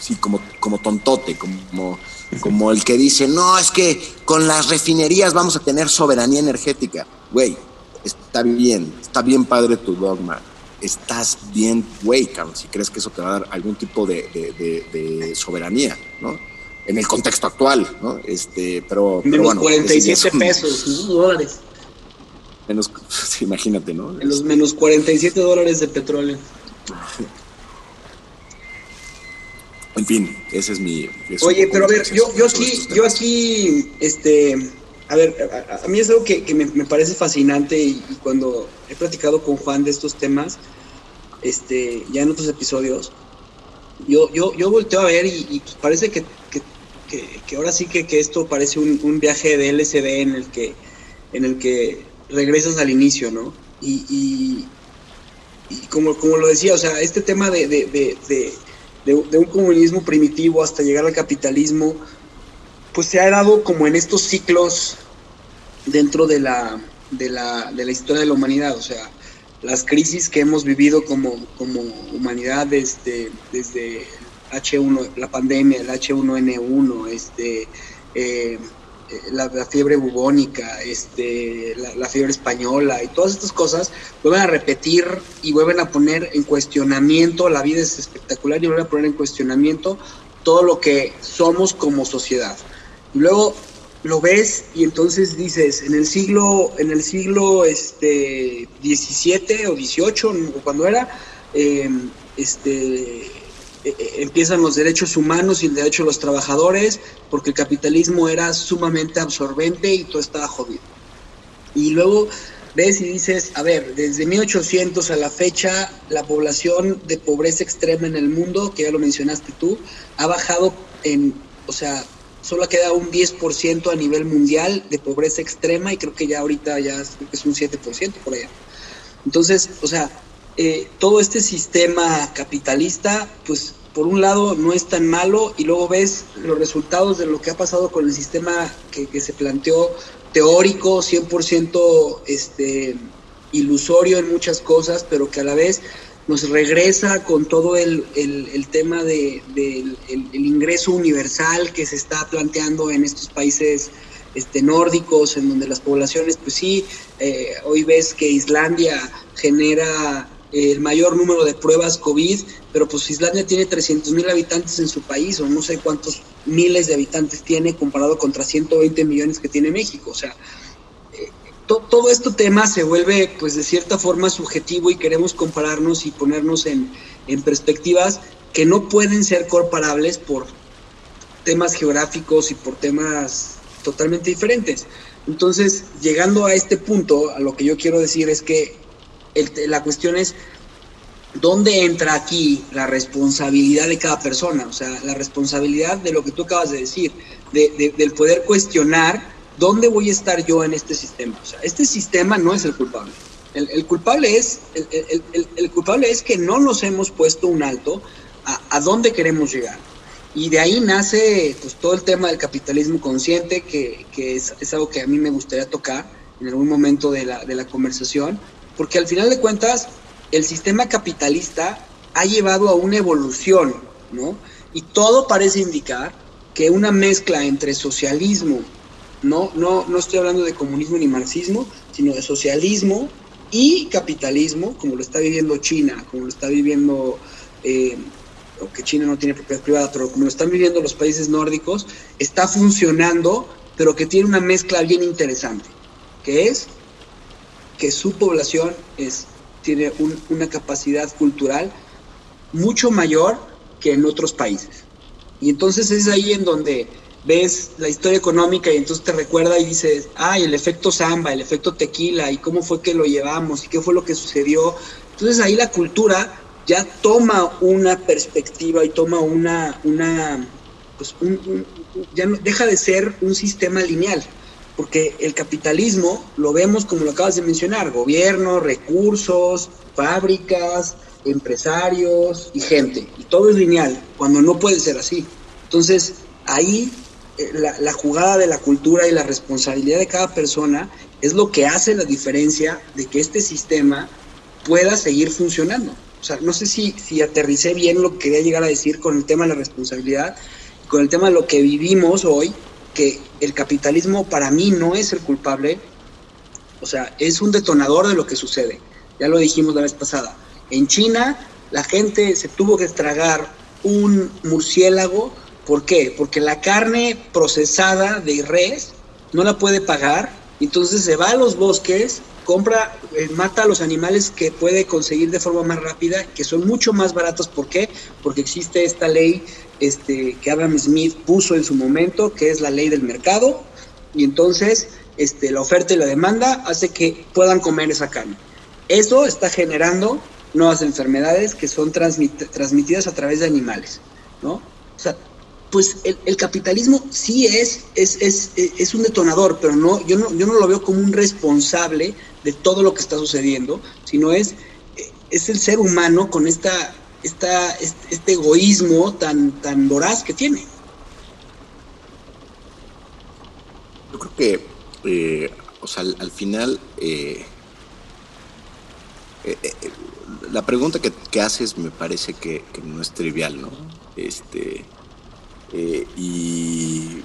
sí, como, como tontote, como, como el que dice, no, es que con las refinerías vamos a tener soberanía energética. Güey, está bien, está bien padre tu dogma. Estás bien, güey, cabrón, si crees que eso te va a dar algún tipo de, soberanía, ¿no? En el contexto actual, ¿no? Este, pero. Menos bueno, 47 pesos, dólares. Menos, imagínate, ¿no? En los menos 47 dólares de petróleo. En fin, ese es mi... Oye, pero a ver, yo, yo aquí, yo aquí, este, a ver, a, mí es algo que, me, parece fascinante y, cuando he platicado con Juan de estos temas, este, ya en otros episodios, yo, yo, yo volteo a ver y, pues parece que, que, ahora sí que, esto parece un, viaje de LSD en el que, en el que regresas al inicio, ¿no? Y, y, como, como lo decía, o sea, este tema de, de de, un comunismo primitivo hasta llegar al capitalismo, pues se ha dado como en estos ciclos dentro de la, de la, de la historia de la humanidad, o sea, las crisis que hemos vivido como, como humanidad desde, desde H1, la pandemia, el H1N1, este, eh, la, fiebre bubónica, este, la, fiebre española y todas estas cosas vuelven a repetir y vuelven a poner en cuestionamiento, la vida es espectacular y vuelven a poner en cuestionamiento todo lo que somos como sociedad. Y luego lo ves y entonces dices, en el siglo, en el siglo este, 17 o 18, o cuando era, eh, este, eh, eh, empiezan los derechos humanos y el derecho de los trabajadores, porque el capitalismo era sumamente absorbente y todo estaba jodido. Y luego ves y dices, a ver, desde 1800 a la fecha, la población de pobreza extrema en el mundo, que ya lo mencionaste tú, ha bajado en, o sea, solo queda un 10% a nivel mundial de pobreza extrema y creo que ya ahorita ya es un 7% por allá. Entonces, o sea, eh, todo este sistema capitalista, pues por un lado no es tan malo y luego ves los resultados de lo que ha pasado con el sistema que, se planteó teórico, 100% este, ilusorio en muchas cosas, pero que a la vez nos regresa con todo el, tema del de, el, ingreso universal que se está planteando en estos países este, nórdicos, en donde las poblaciones, pues sí, eh, hoy ves que Islandia genera el mayor número de pruebas COVID, pero pues Islandia tiene 300 mil habitantes en su país, o no sé cuántos miles de habitantes tiene comparado contra 120 millones que tiene México. O sea, todo este tema se vuelve pues de cierta forma subjetivo y queremos compararnos y ponernos en, en perspectivas que no pueden ser comparables por temas geográficos y por temas totalmente diferentes. Entonces, llegando a este punto, a lo que yo quiero decir es que la cuestión es dónde entra aquí la responsabilidad de cada persona, o sea, la responsabilidad de lo que tú acabas de decir, de, del poder cuestionar dónde voy a estar yo en este sistema. O sea, este sistema no es el culpable. El, culpable, es, el, culpable es que no nos hemos puesto un alto a, dónde queremos llegar. Y de ahí nace pues, todo el tema del capitalismo consciente, que, es, es, algo que a mí me gustaría tocar en algún momento de la, de la conversación, porque al final de cuentas el sistema capitalista ha llevado a una evolución, ¿no? Y todo parece indicar que una mezcla entre socialismo, no, no, no estoy hablando de comunismo ni marxismo, sino de socialismo y capitalismo, como lo está viviendo China, como lo está viviendo, eh, aunque China no tiene propiedad privada, pero como lo están viviendo los países nórdicos, está funcionando pero que tiene una mezcla bien interesante, que es que su población es, tiene una capacidad cultural mucho mayor que en otros países. Y entonces es ahí en donde ves la historia económica y entonces te recuerda y dices, ay, el efecto samba, el efecto tequila y cómo fue que lo llevamos y qué fue lo que sucedió. Entonces ahí la cultura ya toma una perspectiva y toma una, una pues ya no, deja de ser un sistema lineal, porque el capitalismo lo vemos como lo acabas de mencionar, gobierno, recursos, fábricas, empresarios y gente, y todo es lineal, cuando no puede ser así. Entonces, ahí eh, la, jugada de la cultura y la responsabilidad de cada persona es lo que hace la diferencia de que este sistema pueda seguir funcionando. O sea, no sé si, si aterricé bien lo que quería llegar a decir con el tema de la responsabilidad, con el tema de lo que vivimos hoy, que el capitalismo para mí no es el culpable, o sea, es un detonador de lo que sucede. Ya lo dijimos la vez pasada. En China la gente se tuvo que estragar un murciélago. ¿Por qué? Porque la carne procesada de res no la puede pagar. Entonces se va a los bosques, compra, eh, mata a los animales que puede conseguir de forma más rápida, que son mucho más baratos. ¿Por qué? Porque existe esta ley este, que Adam Smith puso en su momento, que es la ley del mercado. Y entonces este, la oferta y la demanda hace que puedan comer esa carne. Eso está generando nuevas enfermedades que son transmitidas a través de animales, ¿no? O sea, pues el, capitalismo sí es, es, es, es, un detonador, pero no yo, no, yo no lo veo como un responsable de todo lo que está sucediendo, sino es, es el ser humano con esta, esta, este, egoísmo tan, tan voraz que tiene. Yo creo que, eh, o sea, al, final, eh, eh, la pregunta que, haces me parece que, no es trivial, ¿no? Este, eh, y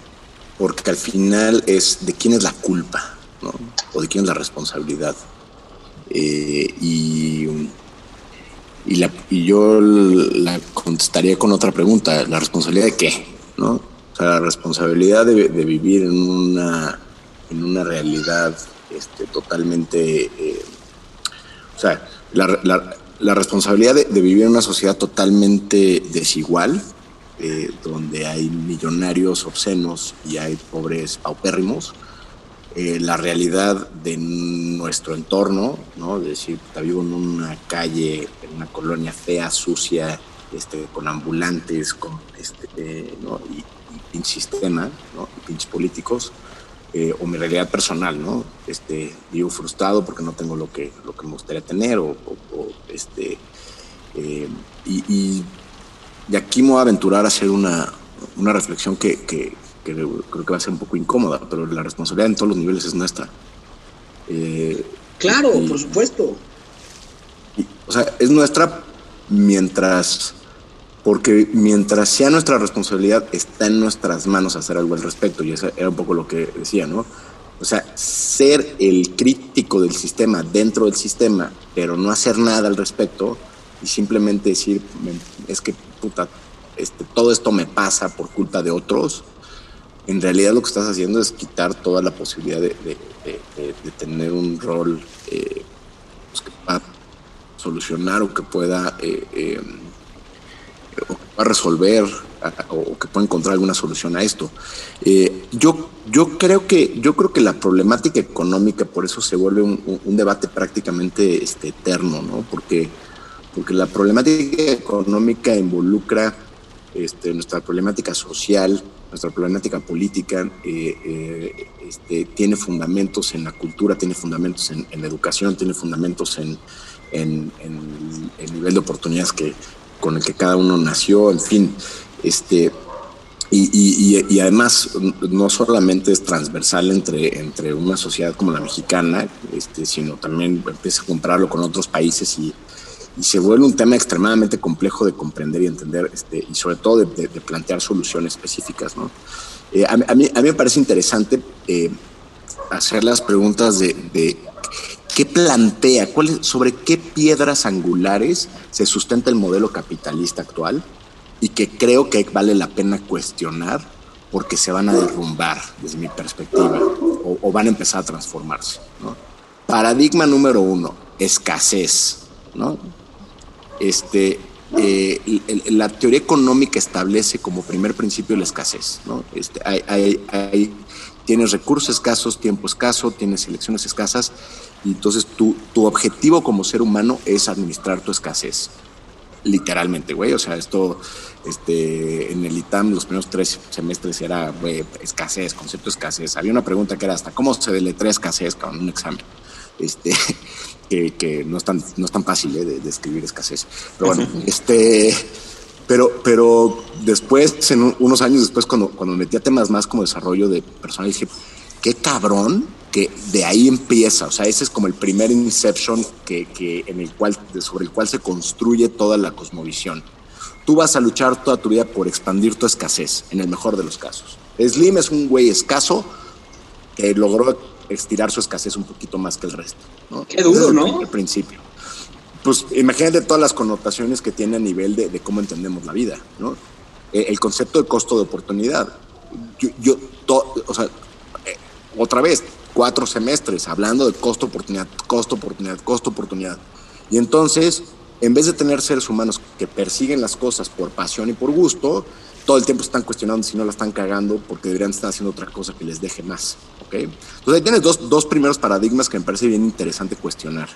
porque al final es de quién es la culpa, ¿no? O de quién es la responsabilidad. Eh, y, y, la, y yo la contestaría con otra pregunta, ¿la responsabilidad de qué? ¿No? La responsabilidad de, vivir en una, en una realidad este, totalmente... Eh, o sea, la, la, la responsabilidad de, vivir en una sociedad totalmente desigual, eh, donde hay millonarios obscenos y hay pobres paupérrimos, eh, la realidad de nuestro entorno, ¿no? Es decir, vivo en una calle, en una colonia fea, sucia, este, con ambulantes, con este, eh, ¿no? y, y, sistema, ¿no? y pinches políticos, eh, o mi realidad personal, ¿no? Este, vivo frustrado porque no tengo lo que, lo que me gustaría tener, o, este, eh, y, y, aquí me voy a aventurar a hacer una, una reflexión que, que, creo que va a ser un poco incómoda, pero la responsabilidad en todos los niveles es nuestra. Eh, claro, por supuesto. o sea, es nuestra mientras porque mientras sea nuestra responsabilidad, está en nuestras manos hacer algo al respecto, y eso era un poco lo que decía, ¿no? O sea, ser el crítico del sistema dentro del sistema, pero no hacer nada al respecto y simplemente decir, es que puta, este, todo esto me pasa por culpa de otros, en realidad lo que estás haciendo es quitar toda la posibilidad de, tener un rol eh, pues, que pueda solucionar o que pueda... Eh, eh, va a resolver o que pueda encontrar alguna solución a esto. Eh, yo, yo, creo que, yo creo que la problemática económica por eso se vuelve un, debate prácticamente este, eterno, ¿no? Porque, porque la problemática económica involucra este, nuestra problemática social, nuestra problemática política, eh, eh, este, tiene fundamentos en la cultura, tiene fundamentos en, la educación, tiene fundamentos en, el nivel de oportunidades que, con el que cada uno nació, en fin, este, y, además no solamente es transversal entre, entre una sociedad como la mexicana, este, sino también empieza a compararlo con otros países y, se vuelve un tema extremadamente complejo de comprender y entender, este, y sobre todo de, plantear soluciones específicas. ¿no? Eh, a, mí, a, mí, me parece interesante eh, hacer las preguntas de, de ¿Qué plantea? ¿Cuál ¿Sobre qué piedras angulares se sustenta el modelo capitalista actual? Y que creo que vale la pena cuestionar porque se van a derrumbar, desde mi perspectiva, o, o van a empezar a transformarse. ¿no? Paradigma número uno, escasez. ¿no? Este, eh, la teoría económica establece como primer principio la escasez. ¿no? Este, tienes recursos escasos, tiempo escaso, tienes elecciones escasas, y entonces tu, tu objetivo como ser humano es administrar tu escasez. Literalmente, güey. O sea, esto este, en el ITAM los primeros tres semestres era, güey, escasez, concepto de escasez. Había una pregunta que era hasta cómo se deletrea escasez con un examen. Este, que, que no, es tan, no es tan fácil eh, de, de escribir escasez. Pero bueno, este, pero, pero después, en un- unos años después, cuando, cuando me metí a temas más como desarrollo de personal, dije, qué cabrón que de ahí empieza. O sea, ese es como el primer inception que, que en el cual, sobre el cual se construye toda la cosmovisión. Tú vas a luchar toda tu vida por expandir tu escasez, en el mejor de los casos. Slim es un güey escaso que logró estirar su escasez un poquito más que el resto. ¿no? Qué duro, ¿no? primer principio. Pues imagínate todas las connotaciones que tiene a nivel de, de cómo entendemos la vida, ¿no? Eh, El concepto de costo de oportunidad. Yo, yo to- o sea, eh, otra vez, cuatro semestres hablando de costo oportunidad, costo oportunidad, costo oportunidad. Y entonces, en vez de tener seres humanos que persiguen las cosas por pasión y por gusto, todo el tiempo están cuestionando si no la están cagando porque deberían estar haciendo otra cosa que les deje más. ¿ok? Entonces ahí tienes dos, dos primeros paradigmas que me parece bien interesante cuestionar.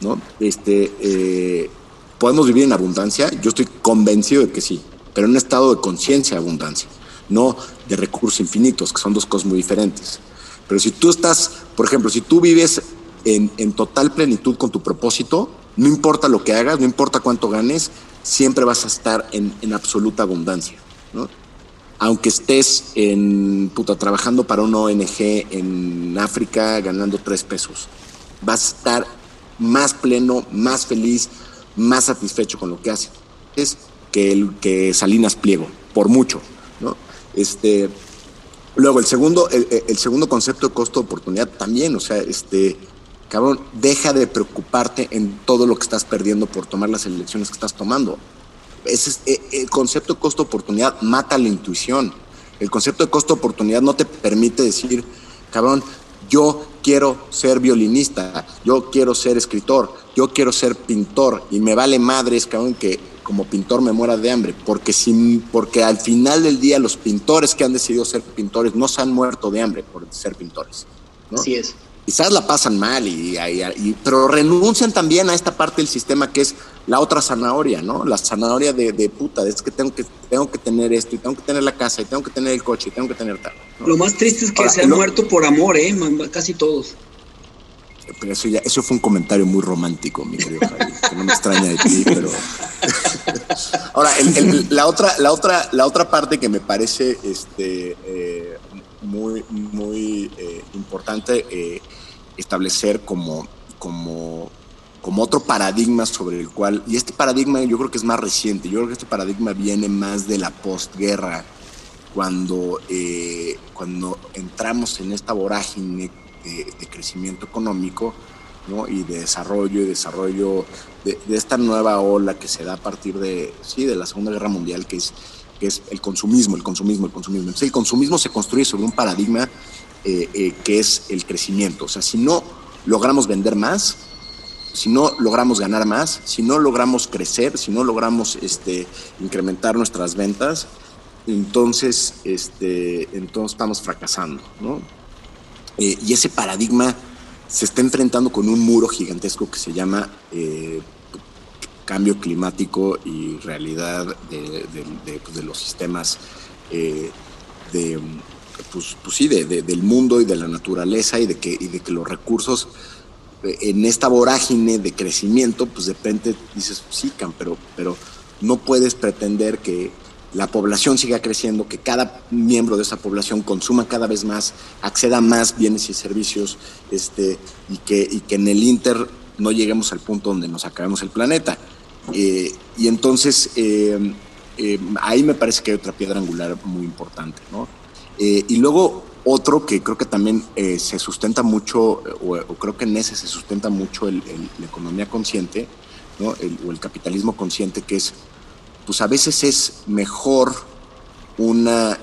¿no? Este, eh, ¿Podemos vivir en abundancia? Yo estoy convencido de que sí, pero en un estado de conciencia de abundancia, no de recursos infinitos, que son dos cosas muy diferentes. Pero si tú estás, por ejemplo, si tú vives en, en total plenitud con tu propósito, no importa lo que hagas, no importa cuánto ganes, siempre vas a estar en, en absoluta abundancia, ¿no? Aunque estés en, puta, trabajando para una ONG en África ganando tres pesos, vas a estar más pleno, más feliz, más satisfecho con lo que haces que, el, que Salinas Pliego, por mucho, ¿no? Este, Luego, el segundo, el, el segundo concepto de costo de oportunidad también, o sea, este, cabrón, deja de preocuparte en todo lo que estás perdiendo por tomar las elecciones que estás tomando. Ese es, eh, el concepto de costo de oportunidad mata la intuición. El concepto de costo de oportunidad no te permite decir, cabrón, yo quiero ser violinista, yo quiero ser escritor, yo quiero ser pintor y me vale madres, cabrón, que como pintor me muera de hambre, porque, sin, porque al final del día los pintores que han decidido ser pintores no se han muerto de hambre por ser pintores. Así es. Quizás la pasan mal, y, y- y- pero renuncian también a esta parte del sistema que es la otra zanahoria, ¿no? La zanahoria de, de puta, es que tengo, que tengo que tener esto, y tengo que tener la casa, y tengo que tener el coche, y tengo que tener tal. ¿no? Lo más triste es que Ahora, se han lo- muerto por amor, ¿eh? Casi todos. Pero eso, ya, eso fue un comentario muy romántico, mi querido Javi, que no me extraña de ti, pero... Ahora, el- el- la, otra, la, otra, la otra parte que me parece este, eh, muy, muy eh, importante eh, establecer como, como, como otro paradigma sobre el cual, y este paradigma yo creo que es más reciente, yo creo que este paradigma viene más de la postguerra, cuando, eh, cuando entramos en esta vorágine de, de crecimiento económico ¿no? y de desarrollo y desarrollo de, de esta nueva ola que se da a partir de, sí, de la Segunda Guerra Mundial, que es, que es el consumismo, el consumismo, el consumismo. Entonces el consumismo se construye sobre un paradigma eh, eh, que es el crecimiento. O sea, si no logramos vender más, si no logramos ganar más, si no logramos crecer, si no logramos este, incrementar nuestras ventas, entonces, este, entonces estamos fracasando, ¿no? Eh, y ese paradigma se está enfrentando con un muro gigantesco que se llama cambio climático y realidad de, pues, los sistemas eh, de, pues, pues sí, de- de- del mundo y de la naturaleza y de que, y de que los recursos eh, en esta vorágine de crecimiento, pues de repente dices, sí, Cam, pero, pero no puedes pretender que la población siga creciendo, que cada miembro de esa población consuma cada vez más, acceda a más bienes y servicios, este, y, que, y que en el Inter no lleguemos al punto donde nos acabemos el planeta. Eh, y entonces eh, eh, ahí me parece que hay otra piedra angular muy importante, ¿no? Eh, y luego otro que creo que también eh, se sustenta mucho, o, creo que en ese se sustenta mucho el- la economía consciente, ¿no? El- o el capitalismo consciente, que es, pues a veces es mejor una,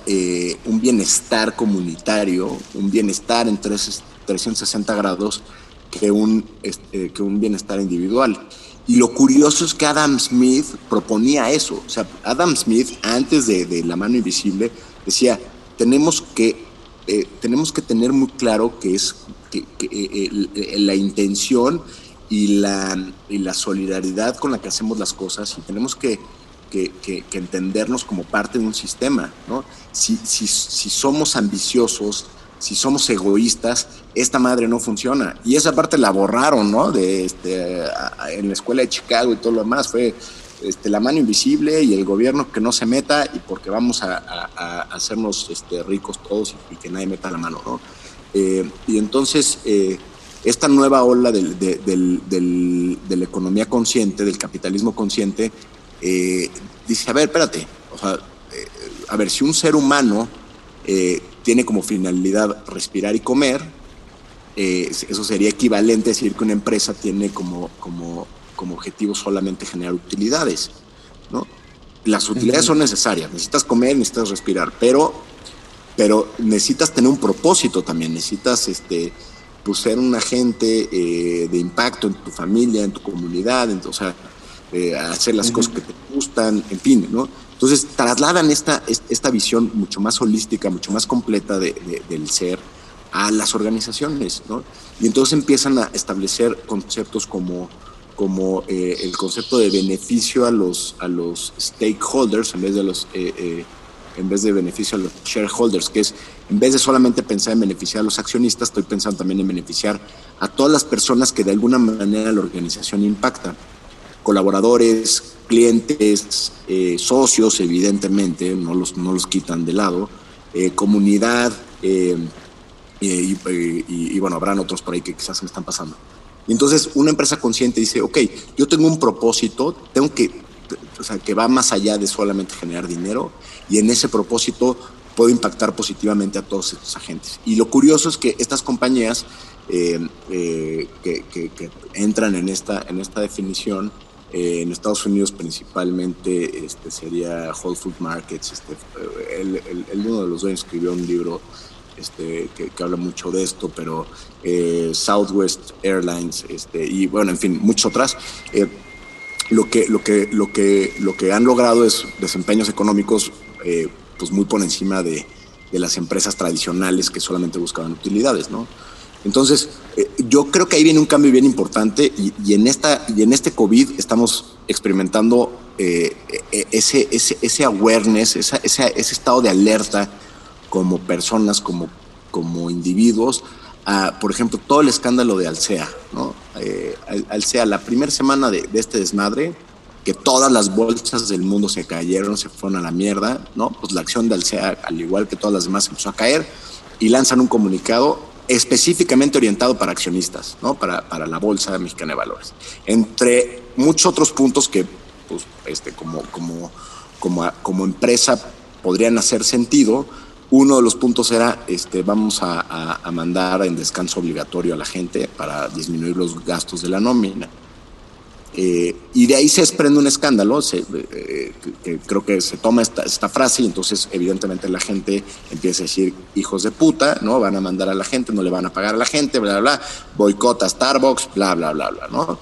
un bienestar comunitario, un bienestar en 360 grados que un, este, que un bienestar individual. Y lo curioso es que Adam Smith proponía eso. O sea, Adam Smith, antes de, La mano invisible, decía, tenemos que, eh, tenemos que tener muy claro que es que, eh, la intención y la, y la solidaridad con la que hacemos las cosas y tenemos que que, entendernos como parte de un sistema, ¿no? Si, si, si, somos ambiciosos, si somos egoístas, esta madre no funciona. Y esa parte la borraron, ¿no? De, este, en la escuela de Chicago y todo lo demás, fue este, la mano invisible y el gobierno que no se meta y porque vamos a, hacernos este, ricos todos y, que nadie meta la mano, ¿no? Eh, y entonces... Eh, esta nueva ola del, de la economía consciente, del capitalismo consciente, eh, dice, a ver, espérate, o sea, a ver, si un ser humano tiene como finalidad respirar y comer, eso sería equivalente a decir que una empresa tiene como, como, como objetivo solamente generar utilidades, ¿no? Las utilidades son necesarias, necesitas comer, necesitas respirar, pero, pero necesitas tener un propósito también, necesitas este, pues, ser un agente de impacto en tu familia, en tu comunidad, en, o sea, eh, hacer las cosas que te gustan, en fin, ¿no? Entonces trasladan esta, esta visión mucho más holística, mucho más completa del ser a las organizaciones, ¿no? Y entonces empiezan a establecer conceptos como, como eh, el concepto de beneficio a los, a los stakeholders en vez de los... Eh, en vez de beneficio a los shareholders, que es, en vez de solamente pensar en beneficiar a los accionistas, estoy pensando también en beneficiar a todas las personas que de alguna manera la organización impacta colaboradores, clientes, eh, socios, evidentemente, no los, no los quitan de lado, eh, comunidad, eh, y, bueno, habrán otros por ahí que quizás me están pasando. Y entonces una empresa consciente dice, ok, yo tengo un propósito, tengo que, o sea, que va más allá de solamente generar dinero, y en ese propósito puedo impactar positivamente a todos estos agentes. Y lo curioso es que estas compañías que, que, entran en esta, en esta definición, eh, en Estados Unidos principalmente este, sería Whole Food Markets. Este, uno de los dueños escribió un libro este, que, habla mucho de esto, pero eh, Southwest Airlines este, y bueno, en fin, muchas otras. Eh, lo, que, lo, que, lo, que, lo que han logrado es desempeños económicos pues muy por encima de, de las empresas tradicionales que solamente buscaban utilidades, ¿no? Entonces, eh, yo creo que ahí viene un cambio bien importante y, en, esta, y en este COVID estamos experimentando eh, e, ese, ese, ese awareness, ese, ese, estado de alerta como personas, como, como individuos, a, por ejemplo, todo el escándalo de Alsea, ¿no? Eh, la primera semana de, de, este desmadre, que todas las bolsas del mundo se cayeron, se fueron a la mierda, ¿no? Pues la acción de Alsea, al igual que todas las demás, empezó a caer y lanzan un comunicado específicamente orientado para accionistas, ¿no? para, para la Bolsa Mexicana de Valores. Entre muchos otros puntos que, pues, este, como, como, como, como empresa podrían hacer sentido, uno de los puntos era, este, vamos a, a, mandar en descanso obligatorio a la gente para disminuir los gastos de la nómina. Eh, y de ahí se desprende un escándalo, eh, que, creo que se toma esta, esta, frase y entonces evidentemente la gente empieza a decir hijos de puta, ¿no? Van a mandar a la gente, no le van a pagar a la gente, bla, bla, bla, boicota Starbucks, bla, bla, bla, bla, ¿no?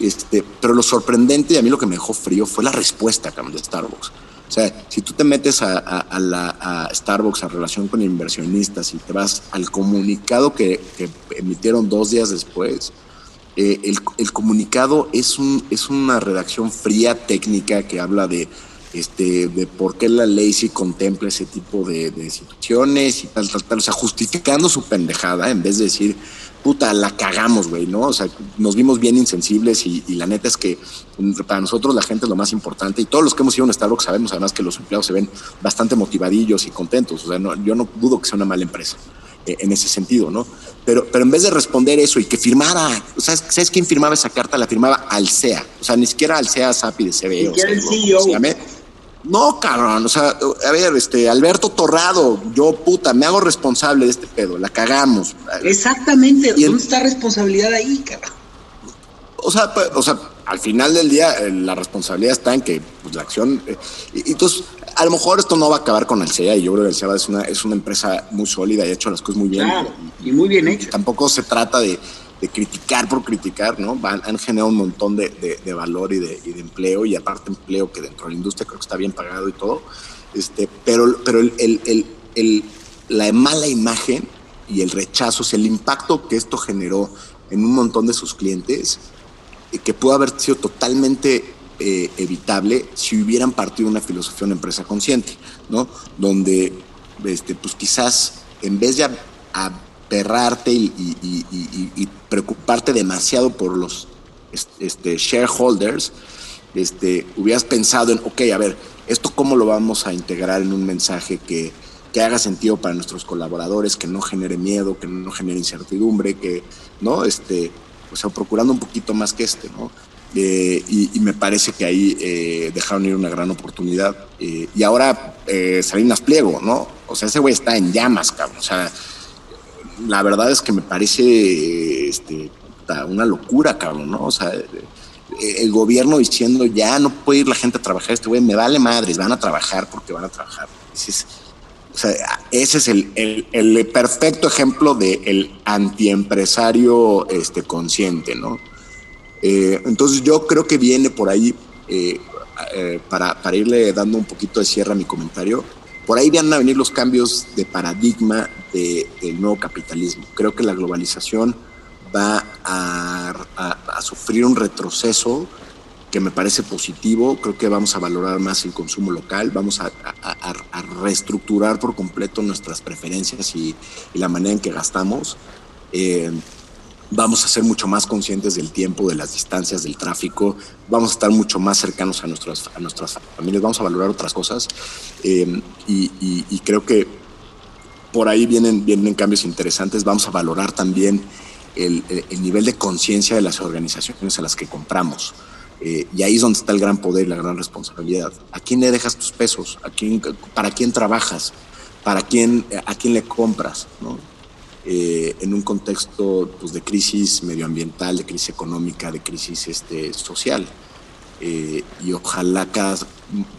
Este, pero lo sorprendente y a mí lo que me dejó frío fue la respuesta de Starbucks. O sea, si tú te metes a, la, Starbucks a relación con inversionistas y te vas al comunicado que, que emitieron dos días después, eh, el, comunicado es, un, es una redacción fría técnica que habla de, este, de por qué la ley sí contempla ese tipo de, situaciones y tal, tal, tal. O sea, justificando su pendejada en vez de decir, puta, la cagamos, güey, ¿no? O sea, nos vimos bien insensibles y, la neta es que para nosotros la gente es lo más importante y todos los que hemos ido a un Starbucks sabemos además que los empleados se ven bastante motivadillos y contentos. O sea, no, yo no dudo que sea una mala empresa. Eh, en ese sentido, ¿no? Pero, pero en vez de responder eso y que firmara, ¿sabes, ¿sabes quién firmaba esa carta? La firmaba Alsea, o sea, ni siquiera Alsea Sapi de CBE. O sea, el CEO. No, cabrón, o sea, a ver, este, Alberto Torrado, yo puta, me hago responsable de este pedo, la cagamos. Exactamente, ¿dónde está responsabilidad ahí, cabrón? O sea, o sea, al final del día eh, la responsabilidad está en que pues, la acción... eh, y, y entonces, a lo mejor esto no va a acabar con el CEA y yo creo que el CEA es una, es una empresa muy sólida y ha hecho las cosas muy bien. Claro, y muy bien hecho. Tampoco se trata de, de criticar por criticar, ¿no? Van- han generado un montón de, de- de valor y de, y de empleo y aparte empleo que dentro de la industria creo que está bien pagado y todo. Este, pero pero el, el- el- la mala imagen y el rechazo, o sea, el impacto que esto generó en un montón de sus clientes, eh, que pudo haber sido totalmente eh, evitable si hubieran partido una filosofía de una empresa consciente, ¿no? Donde, este, pues quizás en vez de a- aperrarte y, y- preocuparte demasiado por los es- este, shareholders, este, hubieras pensado en, ok, a ver, ¿esto cómo lo vamos a integrar en un mensaje que, que haga sentido para nuestros colaboradores, que no genere miedo, que no genere incertidumbre, que, ¿no? Este, o sea, procurando un poquito más que este, ¿no? Eh, y, me parece que ahí eh, dejaron ir una gran oportunidad. Eh, y ahora Salinas Pliego, ¿no? O sea, ese güey está en llamas, cabrón. O sea, la verdad es que me parece este, una locura, cabrón, ¿no? O sea, eh, el gobierno diciendo ya no puede ir la gente a trabajar, este güey me vale madres, van a trabajar porque van a trabajar. O sea, ese es el, el- perfecto ejemplo del el antiempresario este, consciente, ¿no? Eh, entonces yo creo que viene por ahí, eh, para, para irle dando un poquito de cierre a mi comentario, por ahí van a venir los cambios de paradigma de- del nuevo capitalismo. Creo que la globalización va a, sufrir un retroceso que me parece positivo. Creo que vamos a valorar más el consumo local, vamos a- a reestructurar por completo nuestras preferencias y, y la manera en que gastamos. Eh, vamos a ser mucho más conscientes del tiempo, de las distancias, del tráfico, vamos a estar mucho más cercanos a nuestras, a nuestras familias, vamos a valorar otras cosas eh, y, creo que por ahí vienen, vienen cambios interesantes, vamos a valorar también el, el- el nivel de conciencia de las organizaciones a las que compramos. Eh, y ahí es donde está el gran poder y la gran responsabilidad. ¿A quién le dejas tus pesos? ¿A quién, ¿Para quién trabajas? ¿Para quién, ¿A quién le compras? ¿no? Eh, en un contexto pues, de crisis medioambiental, de crisis económica, de crisis este, social. Eh, y ojalá cada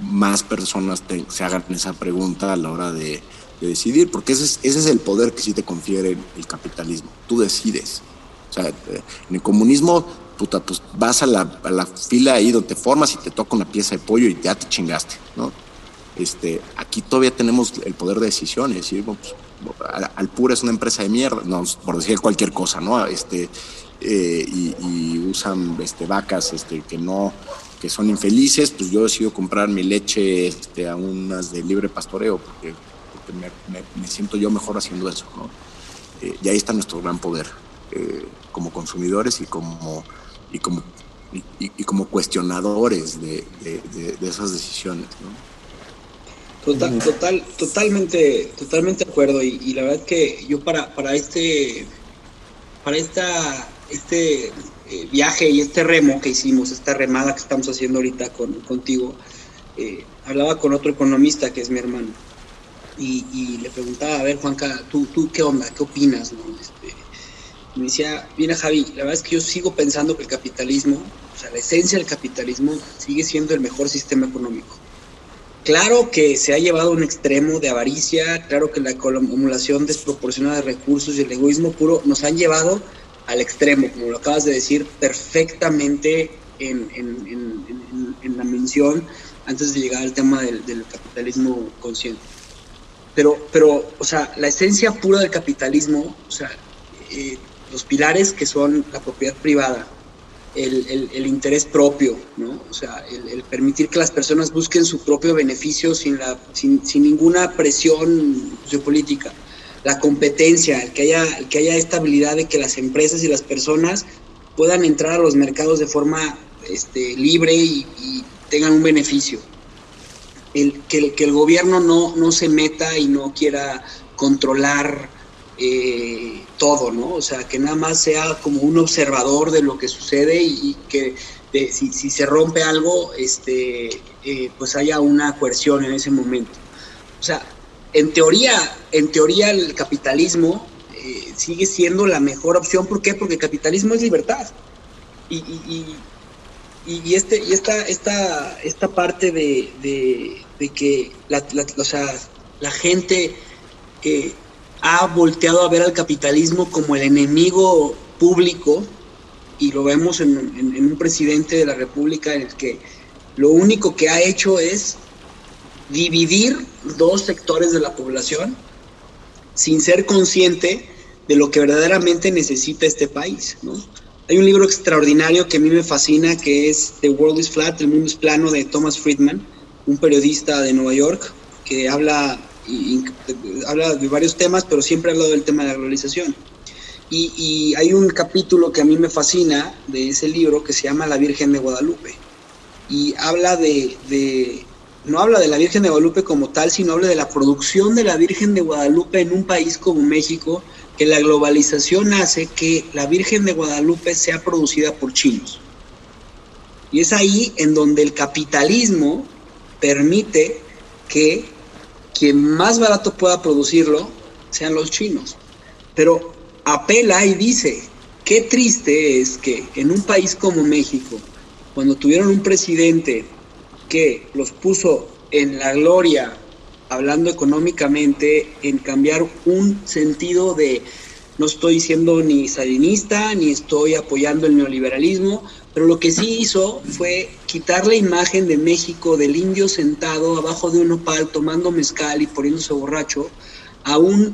más personas te- se hagan esa pregunta a la hora de, de decidir, porque ese es, ese es el poder que sí te confiere el capitalismo. Tú decides. O sea, eh, en el comunismo, puta, pues vas a la, a la fila ahí donde te formas y te toca una pieza de pollo y ya te chingaste, ¿no? Este, aquí todavía tenemos el poder de decisión, es decir, bueno, pues, Alpura es una empresa de mierda, no, por decir cualquier cosa, ¿no? Este, eh, y, usan este, vacas este, que no que son infelices, pues yo decido comprar mi leche este, a unas de libre pastoreo, porque, me, siento yo mejor haciendo eso. Eh, y ahí está nuestro gran poder, eh, como consumidores y como, y como, y, como cuestionadores de- de esas decisiones, ¿no? Total, total, totalmente, totalmente de acuerdo. Y, y la verdad que yo para, para este, para esta, este eh, viaje y este remo que hicimos, esta remada que estamos haciendo ahorita con, contigo, eh, hablaba con otro economista que es mi hermano. Y, y le preguntaba, a ver, Juanca, ¿tú, tú qué onda? ¿Qué opinas? no? Este, me decía, mira Javi, la verdad es que yo sigo pensando que el capitalismo, o sea, la esencia del capitalismo sigue siendo el mejor sistema económico. Claro que se ha llevado a un extremo de avaricia, claro que la acumulación desproporcionada de recursos y el egoísmo puro nos han llevado al extremo, como lo acabas de decir perfectamente en, la mención antes de llegar al tema del, del capitalismo consciente. Pero, pero, o sea, la esencia pura del capitalismo, o sea, eh, los pilares que son la propiedad privada, el, el- interés propio, ¿no? O sea, el, permitir que las personas busquen su propio beneficio sin, la, sin, sin ninguna presión geopolítica, la competencia, el que, haya, que haya estabilidad de que las empresas y las personas puedan entrar a los mercados de forma este, libre y, tengan un beneficio. El, que, que el gobierno no, no se meta y no quiera controlar eh, todo, ¿no? O sea, que nada más sea como un observador de lo que sucede y, que si, se rompe algo, este, eh, pues haya una coerción en ese momento. O sea, en teoría, en teoría el capitalismo eh, sigue siendo la mejor opción. ¿Por qué? Porque el capitalismo es libertad. Y, y- y- este, y esta, esta, esta parte de, de, que la, o sea, la gente eh, ha volteado a ver al capitalismo como el enemigo público y lo vemos en, un presidente de la República en el que lo único que ha hecho es dividir dos sectores de la población sin ser consciente de lo que verdaderamente necesita este país. Hay un libro extraordinario que a mí me fascina que es The World is Flat, El Mundo es Plano de Thomas Friedman, un periodista de Nueva York que habla, habla de varios temas, pero siempre ha hablado del tema de la globalización. Y, hay un capítulo que a mí me fascina de ese libro que se llama La Virgen de Guadalupe. Y habla de, no habla de la Virgen de Guadalupe como tal, sino habla de la producción de la Virgen de Guadalupe en un país como México, que la globalización hace que la Virgen de Guadalupe sea producida por chinos. Y es ahí en donde el capitalismo permite que quien más barato pueda producirlo sean los chinos. Pero apela y dice, qué triste es que en un país como México, cuando tuvieron un presidente que los puso en la gloria, hablando económicamente, en cambiar un sentido de, no estoy siendo ni salinista, ni estoy apoyando el neoliberalismo, pero lo que sí hizo fue quitar la imagen de México del indio sentado abajo de un opal tomando mezcal y poniéndose borracho a un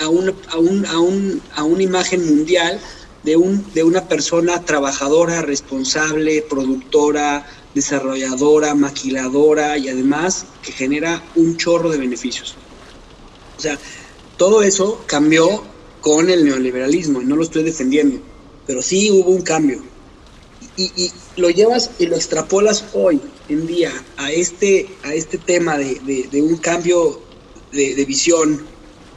a, un, a, un, a, una imagen mundial de, un, de una persona trabajadora, responsable, productora, desarrolladora, maquiladora y además que genera un chorro de beneficios. O sea, todo eso cambió con el neoliberalismo y no lo estoy defendiendo, pero sí hubo un cambio. Y, lo llevas y lo extrapolas hoy en día a este, a este tema de, de, un cambio de, de visión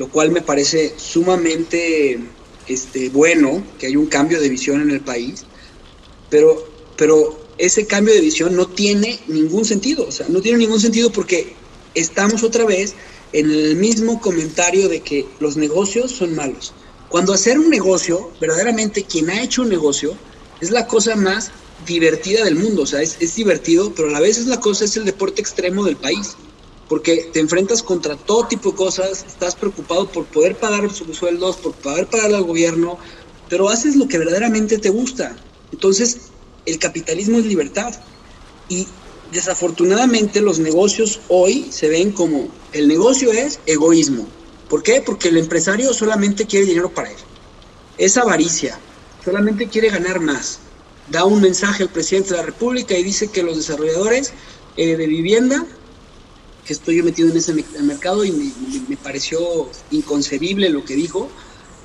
lo cual me parece sumamente este, bueno, que hay un cambio de visión en el país, pero, pero ese cambio de visión no tiene ningún sentido, o sea, no tiene ningún sentido porque estamos otra vez en el mismo comentario de que los negocios son malos. Cuando hacer un negocio, verdaderamente quien ha hecho un negocio, es la cosa más divertida del mundo, o sea, es, es divertido, pero a la vez es la cosa, es el deporte extremo del país porque te enfrentas contra todo tipo de cosas, estás preocupado por poder pagar sus sueldos, por poder pagar al gobierno, pero haces lo que verdaderamente te gusta. Entonces, el capitalismo es libertad. Y desafortunadamente los negocios hoy se ven como el negocio es egoísmo. ¿Por qué? Porque el empresario solamente quiere dinero para él. Es avaricia, solamente quiere ganar más. Da un mensaje al presidente de la República y dice que los desarrolladores eh, de vivienda que estoy yo metido en ese mercado y me, pareció inconcebible lo que dijo.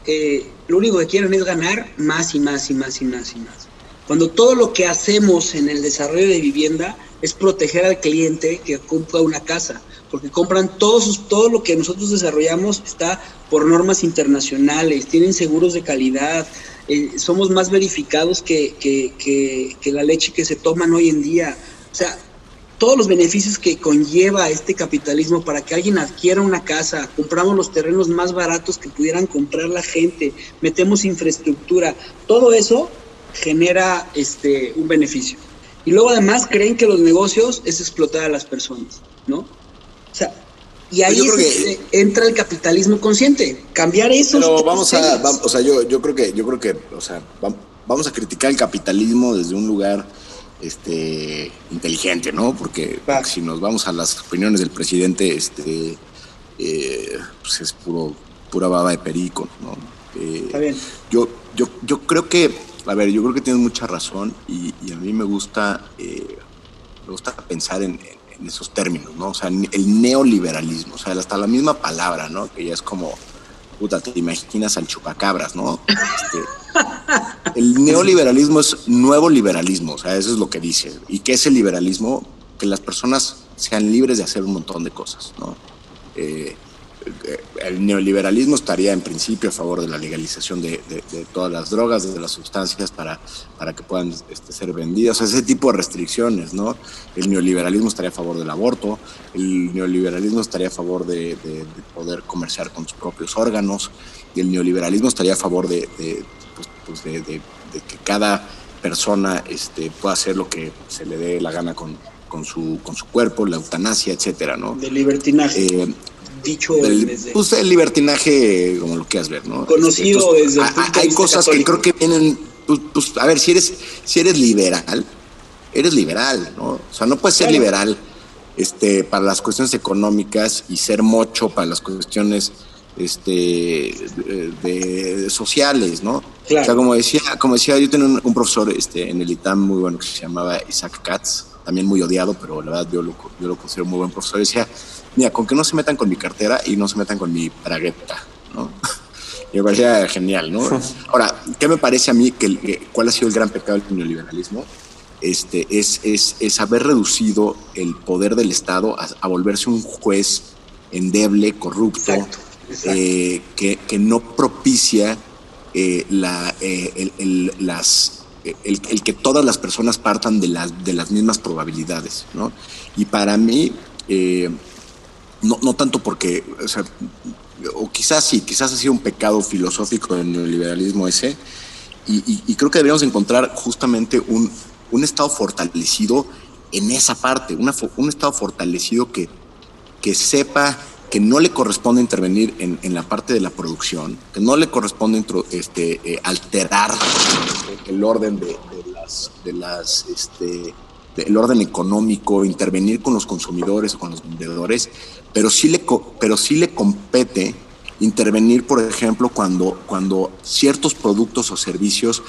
Eh, lo único que quieren es ganar más y más y más y más y más. Cuando todo lo que hacemos en el desarrollo de vivienda es proteger al cliente que compra una casa, porque compran todos, todo lo que nosotros desarrollamos está por normas internacionales, tienen seguros de calidad, eh, somos más verificados que, que, que, que la leche que se toman hoy en día. O sea, todos los beneficios que conlleva este capitalismo para que alguien adquiera una casa, compramos los terrenos más baratos que pudieran comprar la gente, metemos infraestructura, todo eso genera este un beneficio. Y luego además creen que los negocios es explotar a las personas, ¿no? O sea, y ahí entra el capitalismo consciente, cambiar eso. Pero vamos a, o sea, yo, yo creo que, yo creo que, o sea, vamos a criticar el capitalismo desde un lugar este, inteligente, ¿no? Porque si nos vamos a las opiniones del presidente, este, eh, pues es puro, pura baba de perico, ¿no? Eh, Está bien. Yo, yo, yo creo que, a ver, yo creo que tienes mucha razón y, a mí me gusta, eh, me gusta pensar en, esos términos, ¿no? O sea, el neoliberalismo, o sea, hasta la misma palabra, ¿no? Que ya es como, puta, te imaginas al chupacabras, ¿no? Este, el neoliberalismo es nuevo liberalismo, o sea, eso es lo que dice. ¿Y qué es el liberalismo? Que las personas sean libres de hacer un montón de cosas, ¿no? Eh, el neoliberalismo estaría en principio a favor de la legalización de, todas las drogas, de las sustancias para, para que puedan este, ser vendidas, ese tipo de restricciones, ¿no? El neoliberalismo estaría a favor del aborto, el neoliberalismo estaría a favor de, poder comerciar con sus propios órganos, y el neoliberalismo estaría a favor de, pues, pues de, que cada persona este, pueda hacer lo que se le dé la gana con, con, su, con su cuerpo, la eutanasia, etcétera, ¿no? De libertinaje. Eh, dicho desde- pues el libertinaje, como lo quieras ver, ¿no? Conocido Entonces, desde el hay- punto de Hay vista cosas católico. que creo que vienen, pues, pues, a ver, si eres, si eres liberal, eres liberal, ¿no? O sea, no puedes ser Claro. liberal este, para las cuestiones económicas y ser mocho para las cuestiones este, de, de- sociales, ¿no? Claro. O sea, como decía, como decía, yo tenía un, un profesor este, en el ITAM muy bueno que se llamaba Isaac Katz, también muy odiado, pero la verdad yo lo, yo lo considero muy buen profesor. Decía, mira, con que no se metan con mi cartera y no se metan con mi bragueta, ¿no? Me parecía genial, ¿no? Ahora, ¿qué me parece a mí que, que- cuál ha sido el gran pecado del neoliberalismo? Este, es, es, es haber reducido el poder del Estado a, a volverse un juez endeble, corrupto, Exacto, exacto. eh, que, que no propicia eh, la, eh, el, el- las, el, el que todas las personas partan de las, de las mismas probabilidades, ¿no? Y para mí, eh, no, no tanto porque, o sea, o quizás sí, quizás ha sido un pecado filosófico del neoliberalismo ese, y, y- y creo que deberíamos encontrar justamente un, un Estado fortalecido en esa parte, una un Estado fortalecido que, que sepa que no le corresponde intervenir en, en la parte de la producción, que no le corresponde este, eh, alterar el orden de, las, de las este, el orden económico, intervenir con los consumidores o con los vendedores, pero sí le, pero sí le compete intervenir, por ejemplo, cuando, cuando ciertos productos o servicios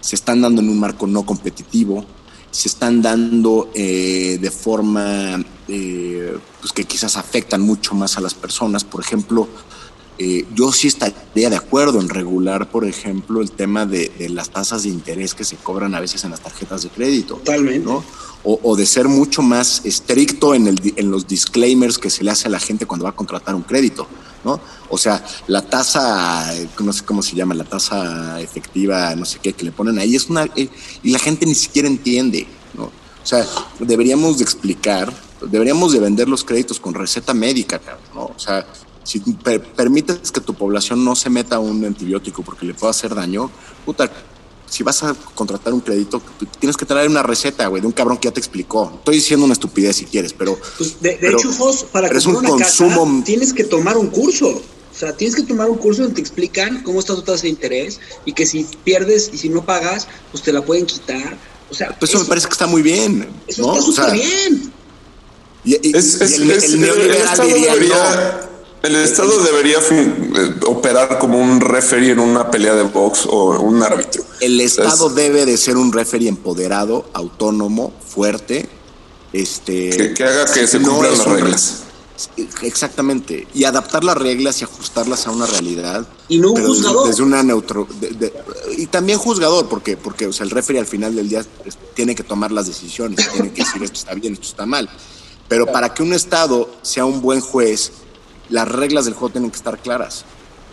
se están dando en un marco no competitivo, se están dando eh, de forma eh, pues que quizás afectan mucho más a las personas. Por ejemplo, eh, yo sí estaría de acuerdo en regular, por ejemplo, el tema de, de las tasas de interés que se cobran a veces en las tarjetas de crédito. Totalmente. ¿no? O, o de ser mucho más estricto en, el, en los disclaimers que se le hace a la gente cuando va a contratar un crédito. ¿no? O sea, la tasa, no sé cómo se llama, la tasa efectiva, no sé qué, que le ponen ahí, es una. eh, y la gente ni siquiera entiende. ¿no? O sea, deberíamos de explicar, deberíamos de vender los créditos con receta médica, ¿no? O sea, si per- permites que tu población no se meta un antibiótico porque le pueda hacer daño, puta, si vas a contratar un crédito, tienes que traer una receta, güey, de un cabrón que ya te explicó. Estoy diciendo una estupidez si quieres, pero... Pues de, de pero- hecho, Jos, para comprar un una consumo- casa tienes que tomar un curso. O sea, tienes que tomar un curso donde te explican cómo está tu tasa de interés y que si pierdes y si no pagas, pues te la pueden quitar. O sea, Pues eso me parece que está muy bien, eso ¿no? está O sea, súper bien. Y- y- Es, es- y el, es- el el, neoliberal Estado diría, debería, el Estado debería fin- eh, operar como un referee en una pelea de box o un árbitro. el Estado Es- debe de ser un referee empoderado, autónomo, fuerte, este... que, que haga que se cumplan las reglas. Exactamente. Y adaptar las reglas y ajustarlas a una realidad. Y no un juzgador. Desde una neutro. de- de- y también juzgador, porque, porque o sea, el referee al final del día tiene que tomar las decisiones, tiene que decir esto está bien, esto está mal. Pero para que un Estado sea un buen juez, las reglas del juego tienen que estar claras.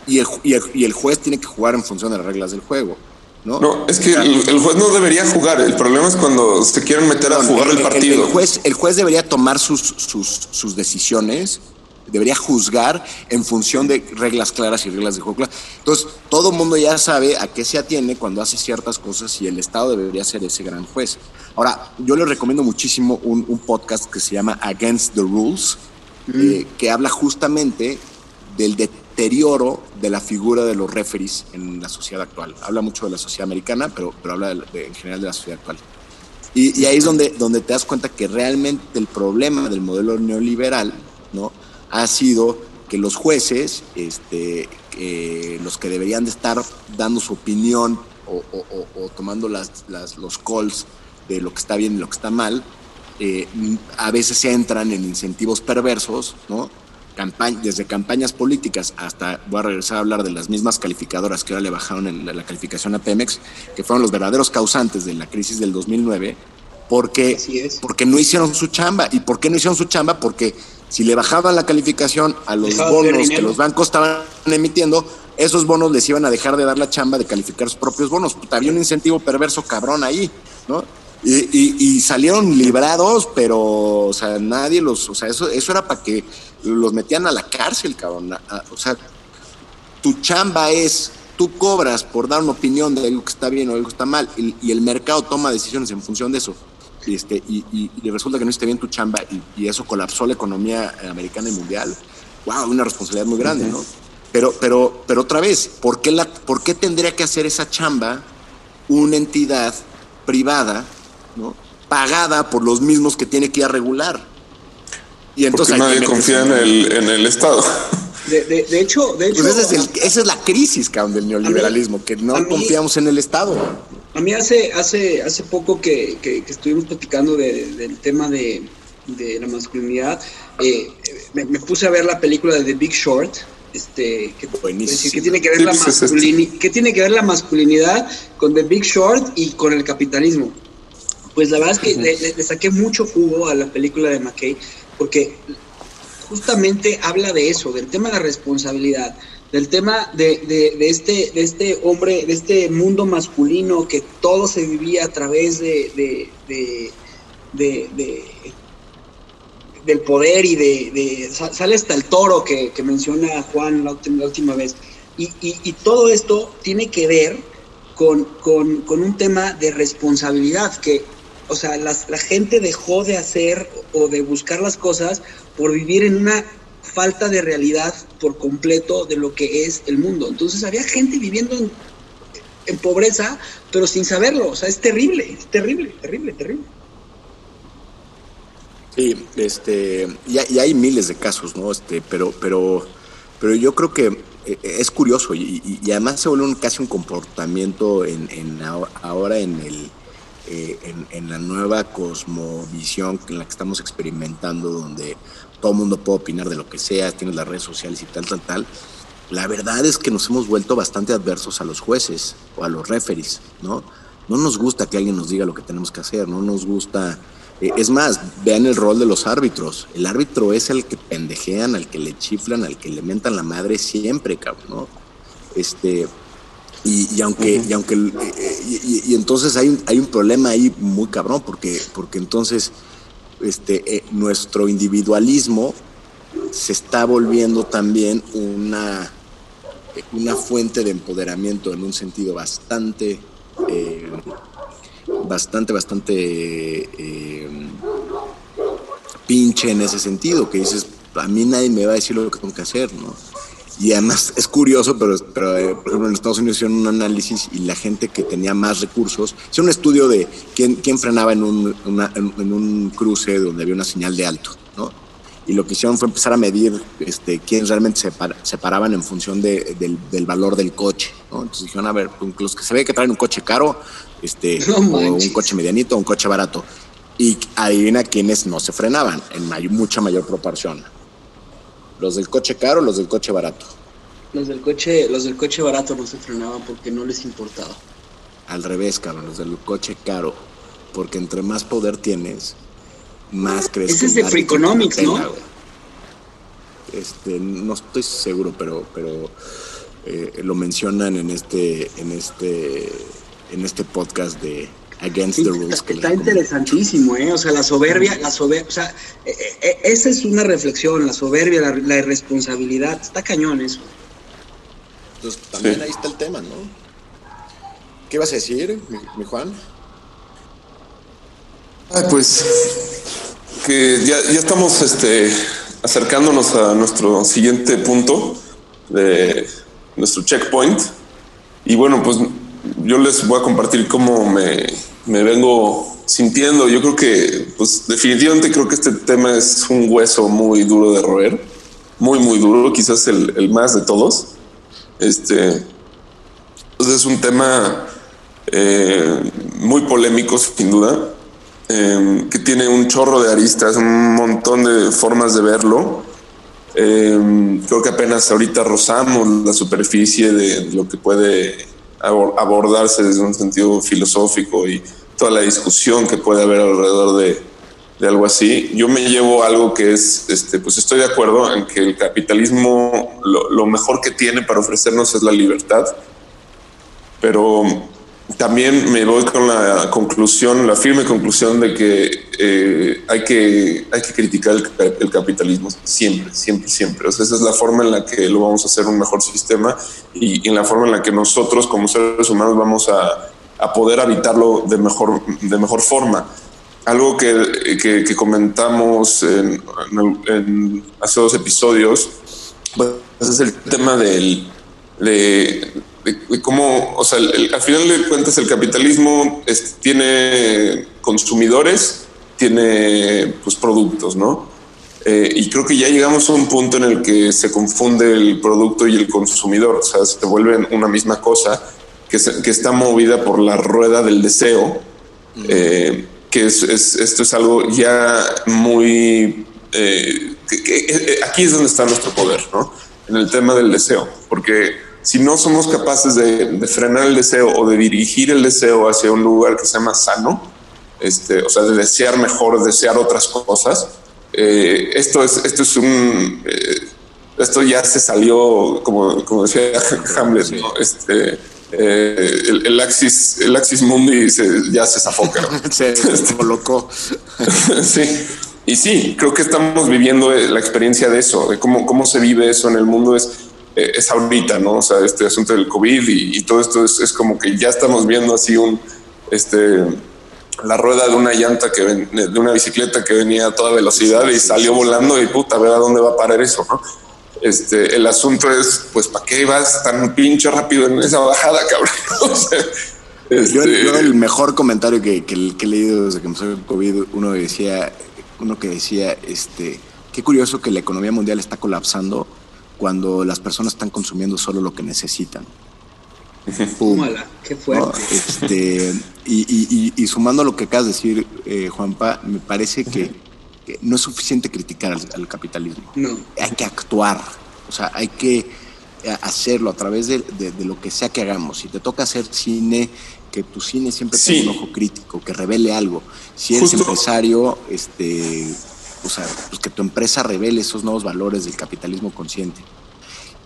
Y el, y el, y el juez tiene que jugar en función de las reglas del juego. ¿no? No, es que el, el juez no debería jugar. El problema es cuando se quieren meter a jugar el, partido. El, juez, el juez debería tomar sus, sus, sus decisiones, debería juzgar en función de reglas claras y reglas de juego claras. Entonces, todo el mundo ya sabe a qué se atiene cuando hace ciertas cosas y el Estado debería ser ese gran juez. Ahora, yo les recomiendo muchísimo un, un podcast que se llama Against the Rules, eh, que habla justamente del deterioro de la figura de los referees en la sociedad actual. Habla mucho de la sociedad americana, pero, pero habla de- de- en general de la sociedad actual. Y, y ahí es donde, donde te das cuenta que realmente el problema del modelo neoliberal ¿no? ha sido que los jueces, este, que los que deberían de estar dando su opinión o, o- o- o tomando las, las- los calls de lo que está bien y lo que está mal, eh, a veces se entran en incentivos perversos, ¿no? Campañ- desde campañas políticas hasta, voy a regresar a hablar de las mismas calificadoras que ahora le bajaron el- la, la calificación a Pemex, que fueron los verdaderos causantes de la crisis del 2009, porque, porque no hicieron su chamba. ¿Y por qué no hicieron su chamba? Porque si le bajaban la calificación a los bonos que los bancos estaban emitiendo, esos bonos les iban a dejar de dar la chamba de calificar sus propios bonos. Puta, había un incentivo perverso cabrón ahí, ¿no? Y, y- y salieron librados, pero, o sea, nadie los, o sea, eso, eso era para que los metían a la cárcel, cabrón. O sea, tu chamba es, tú cobras por dar una opinión de algo que está bien o algo que está mal y, y el mercado toma decisiones en función de eso y, este, y, y- y resulta que no esté bien tu chamba y, y eso colapsó la economía americana y mundial, wow, una responsabilidad muy grande, ¿no? Pero, pero, pero otra vez, ¿por qué, la, ¿por qué tendría que hacer esa chamba una entidad privada, ¿no? pagada por los mismos que tiene que ir a regular? Y entonces Porque que nadie confía en el, en el Estado. De, de- de hecho, de hecho Pues ese es el- esa es la crisis, cabrón, del neoliberalismo, que no mí- confiamos en el Estado. A mí hace, hace, hace poco que, que- que estuvimos platicando de- del tema de, de la masculinidad, eh, me, me puse a ver la película de The Big Short. Este, que, decir, ¿qué tiene que ver la pues es masculini- qué tiene que ver la masculinidad con The Big Short y con el capitalismo? Pues la verdad es que le, le- le saqué mucho jugo a la película de McKay porque justamente habla de eso, del tema de la responsabilidad, del tema de, de- de este, de este hombre, de este mundo masculino que todo se vivía a través de, de- de- de- de- del poder y de, de- sa- sale hasta el toro que, que menciona Juan la, última vez. Y, y- y todo esto tiene que ver con, con- con un tema de responsabilidad, que, o sea, las- la gente dejó de hacer o de buscar las cosas por vivir en una falta de realidad por completo de lo que es el mundo. Entonces había gente viviendo en, pobreza, pero sin saberlo. O sea, es terrible, es terrible, terrible, terrible. Sí, este, y, hay- miles de casos, ¿no? Este, pero, pero, pero yo creo que eh, es curioso y, además se vuelve un, casi un comportamiento en, en aho- ahora en el eh, en, en la nueva cosmovisión en la que estamos experimentando, donde todo el mundo puede opinar de lo que sea, tienes las redes sociales y tal, tal, tal. La verdad es que nos hemos vuelto bastante adversos a los jueces o a los referees, ¿no? No nos gusta que alguien nos diga lo que tenemos que hacer, no nos gusta. eh, es más, vean el rol de los árbitros. El árbitro es el que pendejean, al que le chiflan, al que le mentan la madre siempre, cabrón, ¿no? Este, y, y aunque, y aunque el- eh, y, y- entonces hay un, hay un problema ahí muy cabrón, porque, porque entonces este, eh, nuestro individualismo se está volviendo también una, eh, una fuente de empoderamiento en un sentido bastante, eh, bastante, bastante pinche en ese sentido, que dices, a mí nadie me va a decir lo que tengo que hacer, ¿no? Y además es curioso, pero, pero eh, por ejemplo en Estados Unidos hicieron un análisis y la gente que tenía más recursos, hicieron un estudio de quién, quién frenaba en un, una- en, en un cruce donde había una señal de alto, ¿no? Y lo que hicieron fue empezar a medir este, quién realmente se, par- se paraban en función de- del, del valor del coche, ¿no? Entonces dijeron, a ver, pues, los que se ve que traen un coche caro, este, No o un coche medianito o un coche barato. Y adivina quiénes no se frenaban en may- mucha mayor proporción. Los del coche caro, los del coche barato. Los del coche, los del coche barato no se frenaban porque no les importaba. Al revés, cabrón, los del coche caro. Porque entre más poder tienes, más crees Ese es de Free Economics, ¿no? pela, güey. Este, no estoy seguro, pero, pero eh, lo mencionan en este, en este, en este podcast de Against Sí, the Rules. está, está interesantísimo, ¿eh? O sea, la soberbia, la soberbia, o sea, eh, eh, esa es una reflexión, la soberbia, la, la irresponsabilidad. Está cañón eso. Entonces, también Sí. ahí está el tema, ¿no? ¿Qué vas a decir, mi, mi Juan? Ay, pues que ya, ya estamos este, acercándonos a nuestro siguiente punto de nuestro checkpoint. Y bueno, pues yo les voy a compartir cómo me, me vengo sintiendo. Yo creo que, pues definitivamente creo que este tema es un hueso muy duro de roer, muy, muy duro, quizás el, el más de todos. Este, pues es un tema eh, muy polémico, sin duda, eh, que tiene un chorro de aristas, un montón de formas de verlo. Eh, creo que apenas ahorita rozamos la superficie de lo que puede abordarse desde un sentido filosófico y toda la discusión que puede haber alrededor de, de algo así. Yo me llevo algo que es, este, pues estoy de acuerdo en que el capitalismo lo, lo mejor que tiene para ofrecernos es la libertad, pero también me voy con la conclusión, la firme conclusión de que eh, hay que hay que criticar el, capitalismo siempre, siempre, siempre. O sea, esa es la forma en la que lo vamos a hacer un mejor sistema y, en la forma en la que nosotros como seres humanos vamos a, a poder habitarlo de mejor, de mejor forma. Algo que, que, comentamos en, hace dos episodios pues, es el tema del, de, cómo, o sea, al final de cuentas el capitalismo tiene consumidores, tiene pues productos, ¿no? Eh, y creo que ya llegamos a un punto en el que se confunde el producto y el consumidor, o sea, se vuelven una misma cosa que, que está movida por la rueda del deseo, eh, que es, esto es algo ya muy... Eh, aquí es donde está nuestro poder, ¿no? En el tema del deseo, porque si no somos capaces de, frenar el deseo o de dirigir el deseo hacia un lugar que sea más sano, este, o sea, de desear mejor, desear otras cosas, eh, esto es, esto es un, eh, esto ya se salió, como, como decía Hamlet, este, eh, el, Axis, el Axis Mundi ya se zafoca. se, este, colocó. sí. Y sí, creo que estamos viviendo la experiencia de eso, de cómo, cómo se vive eso en el mundo. Es, eh, es ahorita, ¿no? O sea, este asunto del COVID y, todo esto es, como que ya estamos viendo así un, este, la rueda de una llanta que de una bicicleta que venía a toda velocidad y salió volando y puta, a ver a dónde va a parar eso, ¿no? Este, el asunto es, pues, ¿para qué vas tan pinche rápido en esa bajada, cabrón? Este, yo, el mejor comentario que, que, he leído desde que empezó el COVID, uno decía, uno que decía, este, qué curioso que la economía mundial está colapsando cuando las personas están consumiendo solo lo que necesitan. qué fuerte. Este, y, sumando lo que acabas de decir, eh, Juanpa, me parece que, no es suficiente criticar al, capitalismo. No. Hay que actuar. O sea, hay que eh, hacerlo a través de, lo que sea que hagamos. Si te toca hacer cine, que tu cine siempre tenga un ojo crítico, que revele algo. Si eres empresario, este, o sea, pues que tu empresa revele esos nuevos valores del capitalismo consciente.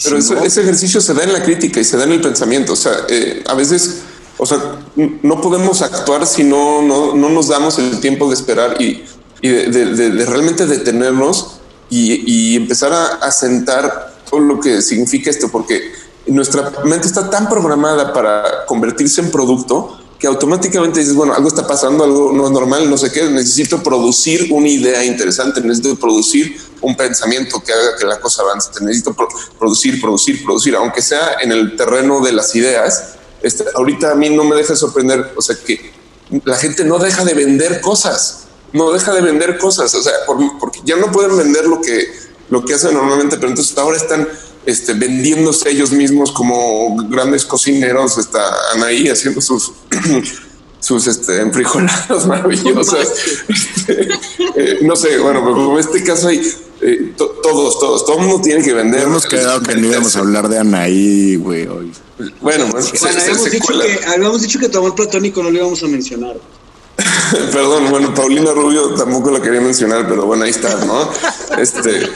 Pero ese ejercicio se da en la crítica y se da en el pensamiento. O sea, eh, a veces, o sea, no podemos actuar si no, no, no nos damos el tiempo de esperar y, y de, realmente detenernos y, y empezar a, a sentar todo lo que significa esto, porque nuestra mente está tan programada para convertirse en producto que automáticamente dices, bueno, algo está pasando, algo no es normal, no sé qué, necesito producir una idea interesante, necesito producir un pensamiento que haga que la cosa avance, necesito producir, producir, producir, aunque sea en el terreno de las ideas. Este, ahorita a mí no me deja sorprender, o sea, que la gente no deja de vender cosas, no deja de vender cosas, o sea, porque ya no pueden vender lo que, lo que hacen normalmente, pero entonces ahora están este, vendiéndose ellos mismos como grandes cocineros, están ahí haciendo sus sus este, enfrijolados maravillosos. Este, eh, no sé, bueno, pero como este caso hay eh, todos, todos, todo el mundo tiene que vender. Hemos quedado que no íbamos a hablar de Anaí, güey, hoy. Bueno, bueno, habíamos, dicho que, habíamos dicho que tu amor platónico no lo íbamos a mencionar. Perdón, bueno, Paulina Rubio tampoco la quería mencionar, pero bueno, ahí está, ¿no? Este,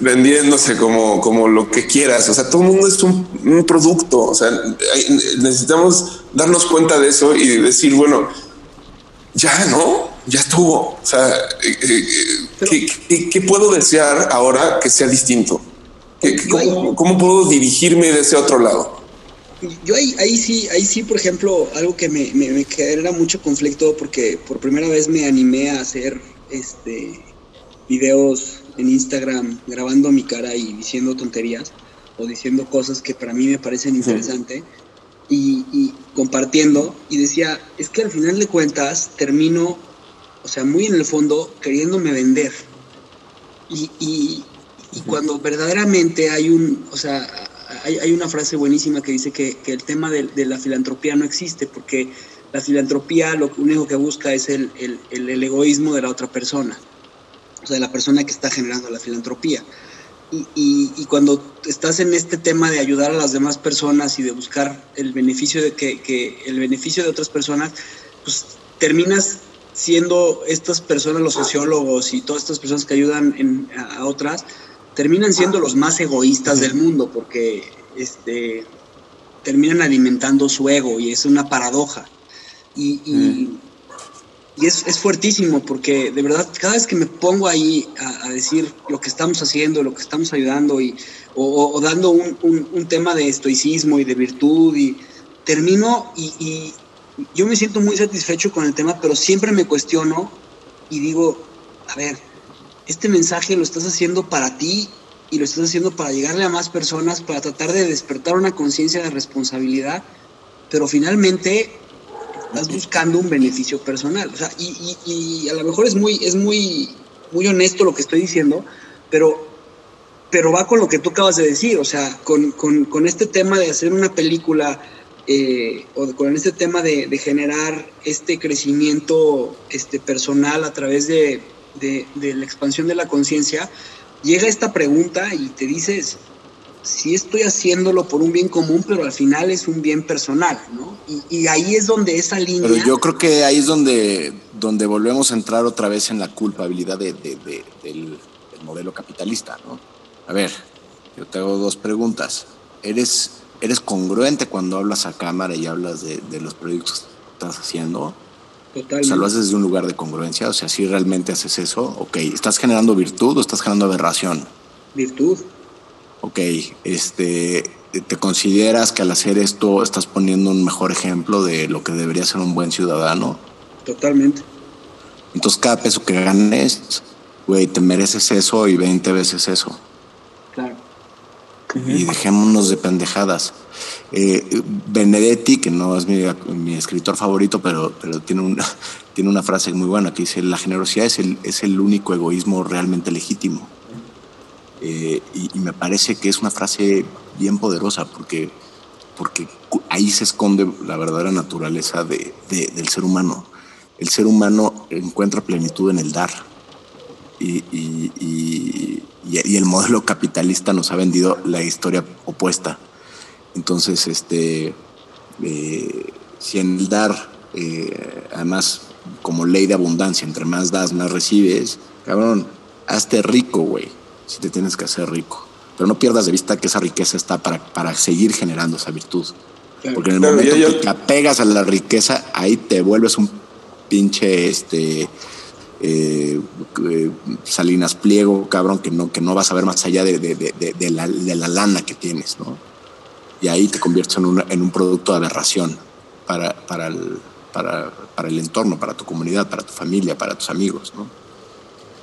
vendiéndose como, como lo que quieras. O sea, todo el mundo es un, producto. O sea, necesitamos darnos cuenta de eso y decir, bueno, ya no, ya estuvo. O sea, eh, eh, ¿qué, puedo desear ahora que sea distinto? cómo, cómo, puedo dirigirme de ese otro lado? Yo ahí, ahí sí, ahí sí, por ejemplo, algo que me, me, genera mucho conflicto porque por primera vez me animé a hacer este videos en Instagram grabando mi cara y diciendo tonterías o diciendo cosas que para mí me parecen interesantes y, compartiendo y decía, es que al final de cuentas termino, o sea, muy en el fondo queriéndome vender. Y, y, y cuando verdaderamente hay un, o sea, hay, una frase buenísima que dice que, el tema de, la filantropía no existe porque la filantropía lo único que busca es el, egoísmo de la otra persona, o sea, de la persona que está generando la filantropía. Y, cuando estás en este tema de ayudar a las demás personas y de buscar el beneficio de que, el beneficio de otras personas, pues terminas siendo estas personas, los sociólogos y todas estas personas que ayudan a otras, terminan siendo los más egoístas del mundo, porque este terminan alimentando su ego y es una paradoja. Y, y, es, es, fuertísimo porque de verdad cada vez que me pongo ahí a, a decir lo que estamos haciendo, lo que estamos ayudando y, o, o dando un, un, un, tema de estoicismo y de virtud y termino y, y yo me siento muy satisfecho con el tema, pero siempre me cuestiono y digo, a ver, este mensaje lo estás haciendo para ti y lo estás haciendo para llegarle a más personas, para tratar de despertar una conciencia de responsabilidad, pero finalmente estás buscando un beneficio personal. O sea, y, a lo mejor es muy, es muy, muy honesto lo que estoy diciendo, pero, pero va con lo que tú acabas de decir, o sea, con, con, con este tema de hacer una película eh, o con este tema de, de, generar este crecimiento este, personal a través de, de, de la expansión de la conciencia, llega esta pregunta y te dices, sí estoy haciéndolo por un bien común, pero al final es un bien personal, ¿no? Y, ahí es donde esa línea... Pero yo creo que ahí es donde, donde volvemos a entrar otra vez en la culpabilidad de, de, de, del, del, modelo capitalista, ¿no? A ver, yo te hago dos preguntas. ¿Eres, eres congruente cuando hablas a cámara y hablas de, los proyectos que estás haciendo? Totalmente. O sea, lo haces desde un lugar de congruencia. O sea, si realmente haces eso, ok, ¿estás generando virtud o estás generando aberración? Virtud. Ok, este, ¿te consideras que al hacer esto estás poniendo un mejor ejemplo de lo que debería ser un buen ciudadano? Totalmente. Entonces, cada peso que ganes, güey, te mereces eso y 20 veces eso. Claro. Y dejémonos de pendejadas. Eh, Benedetti, que no es mi, mi, escritor favorito, pero, pero tiene, una, tiene una frase muy buena que dice, la generosidad es el, es el único egoísmo realmente legítimo. Eh, y, y, me parece que es una frase bien poderosa porque, porque ahí se esconde la verdadera naturaleza de, de, del ser humano. El ser humano encuentra plenitud en el dar. Y, y, y, el modelo capitalista nos ha vendido la historia opuesta. Entonces, este, eh, si en el dar, eh, además, como ley de abundancia, entre más das, más recibes, cabrón, hazte rico, güey, si te tienes que hacer rico. Pero no pierdas de vista que esa riqueza está para, para seguir generando esa virtud. Porque en el claro, momento que te apegas a la riqueza, ahí te vuelves un pinche, este, eh, eh, Salinas Pliego, cabrón, que no, que no vas a ver más allá de, de, de, de, la, de la lana que tienes, ¿no? Y ahí te conviertes en, una, en un producto de aberración para, para, el, para, para, el entorno, para tu comunidad, para tu familia, para tus amigos. ¿no?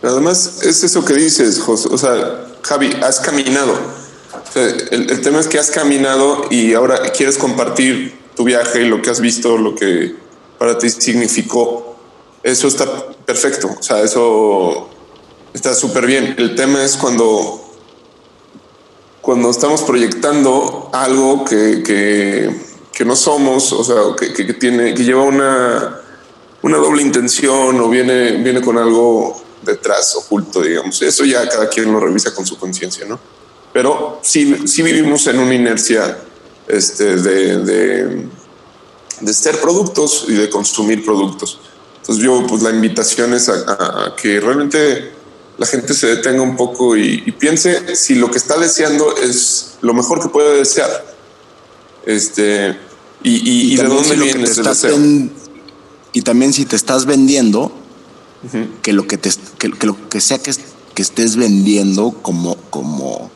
Además, es eso que dices, José. O sea, Javi, has caminado. O sea, el, el, tema es que has caminado y ahora quieres compartir tu viaje, lo que has visto, lo que para ti significó. Eso está perfecto. O sea, eso está súper bien. El tema es cuando cuando estamos proyectando algo que, que, que no somos, o sea, que, que, tiene, que lleva una, una doble intención o viene, viene con algo detrás, oculto, digamos. Eso ya cada quien lo revisa con su conciencia, ¿no? Pero sí, sí vivimos en una inercia este, de, de, ser productos y de consumir productos. Entonces yo, pues la invitación es a que realmente la gente se detenga un poco y, y, piense si lo que está deseando es lo mejor que puede desear. Este, y, y, y de dónde si viene ese deseo. En, y también si te estás vendiendo, uh -huh. que, lo que, te, que, que, lo que sea que, que estés vendiendo como, como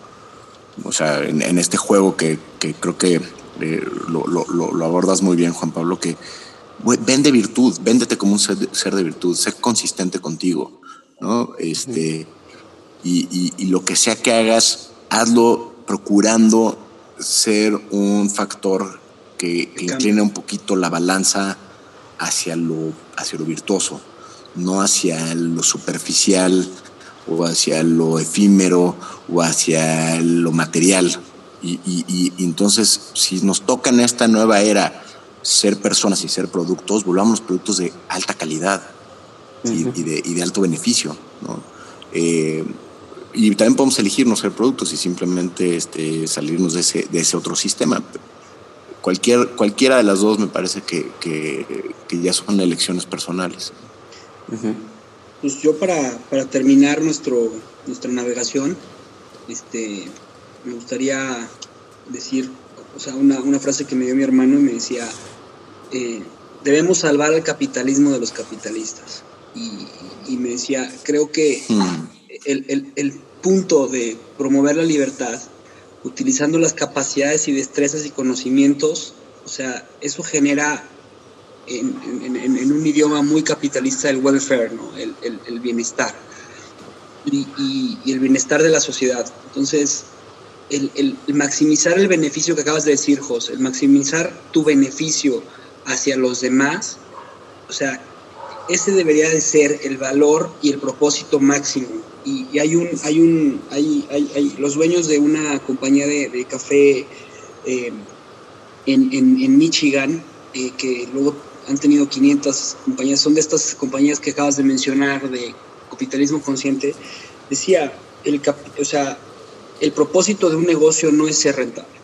o sea, en, en este juego que, que creo que eh, lo, lo, lo, abordas muy bien, Juan Pablo, que vende virtud, véndete como un ser de, ser de virtud, sé consistente contigo. ¿No? Este, y, y, y, lo que sea que hagas, hazlo procurando ser un factor que, que incline un poquito la balanza hacia lo, hacia lo virtuoso, no hacia lo superficial o hacia lo efímero o hacia lo material. Y, y, y entonces, si nos toca en esta nueva era ser personas y ser productos, volvamos productos de alta calidad y, y, de, y, de, alto beneficio. ¿no? Eh, y también podemos elegir no ser productos y simplemente este, salirnos de ese, de ese otro sistema. Cualquier, cualquiera de las dos me parece que, que, que ya son elecciones personales. Uh -huh. Pues yo para, para terminar nuestro, nuestra navegación, este, me gustaría decir o sea, una, una frase que me dio mi hermano y me decía, eh, debemos salvar al capitalismo de los capitalistas. Y, y me decía, creo que Mm. el, el- el punto de promover la libertad, utilizando las capacidades y destrezas y conocimientos, o sea, eso genera en, en- en- en un idioma muy capitalista el welfare, ¿no? el, el- el bienestar y, y- y el bienestar de la sociedad. Entonces, el, el- el maximizar el beneficio que acabas de decir, José, el maximizar tu beneficio hacia los demás, o sea, ese debería de ser el valor y el propósito máximo. Y, hay un, hay un, hay, hay, los dueños de una compañía de, café eh, en, en, en Michigan, eh, que luego han tenido 500 compañías, son de estas compañías que acabas de mencionar de capitalismo consciente, decía, el, o sea, el propósito de un negocio no es ser rentable.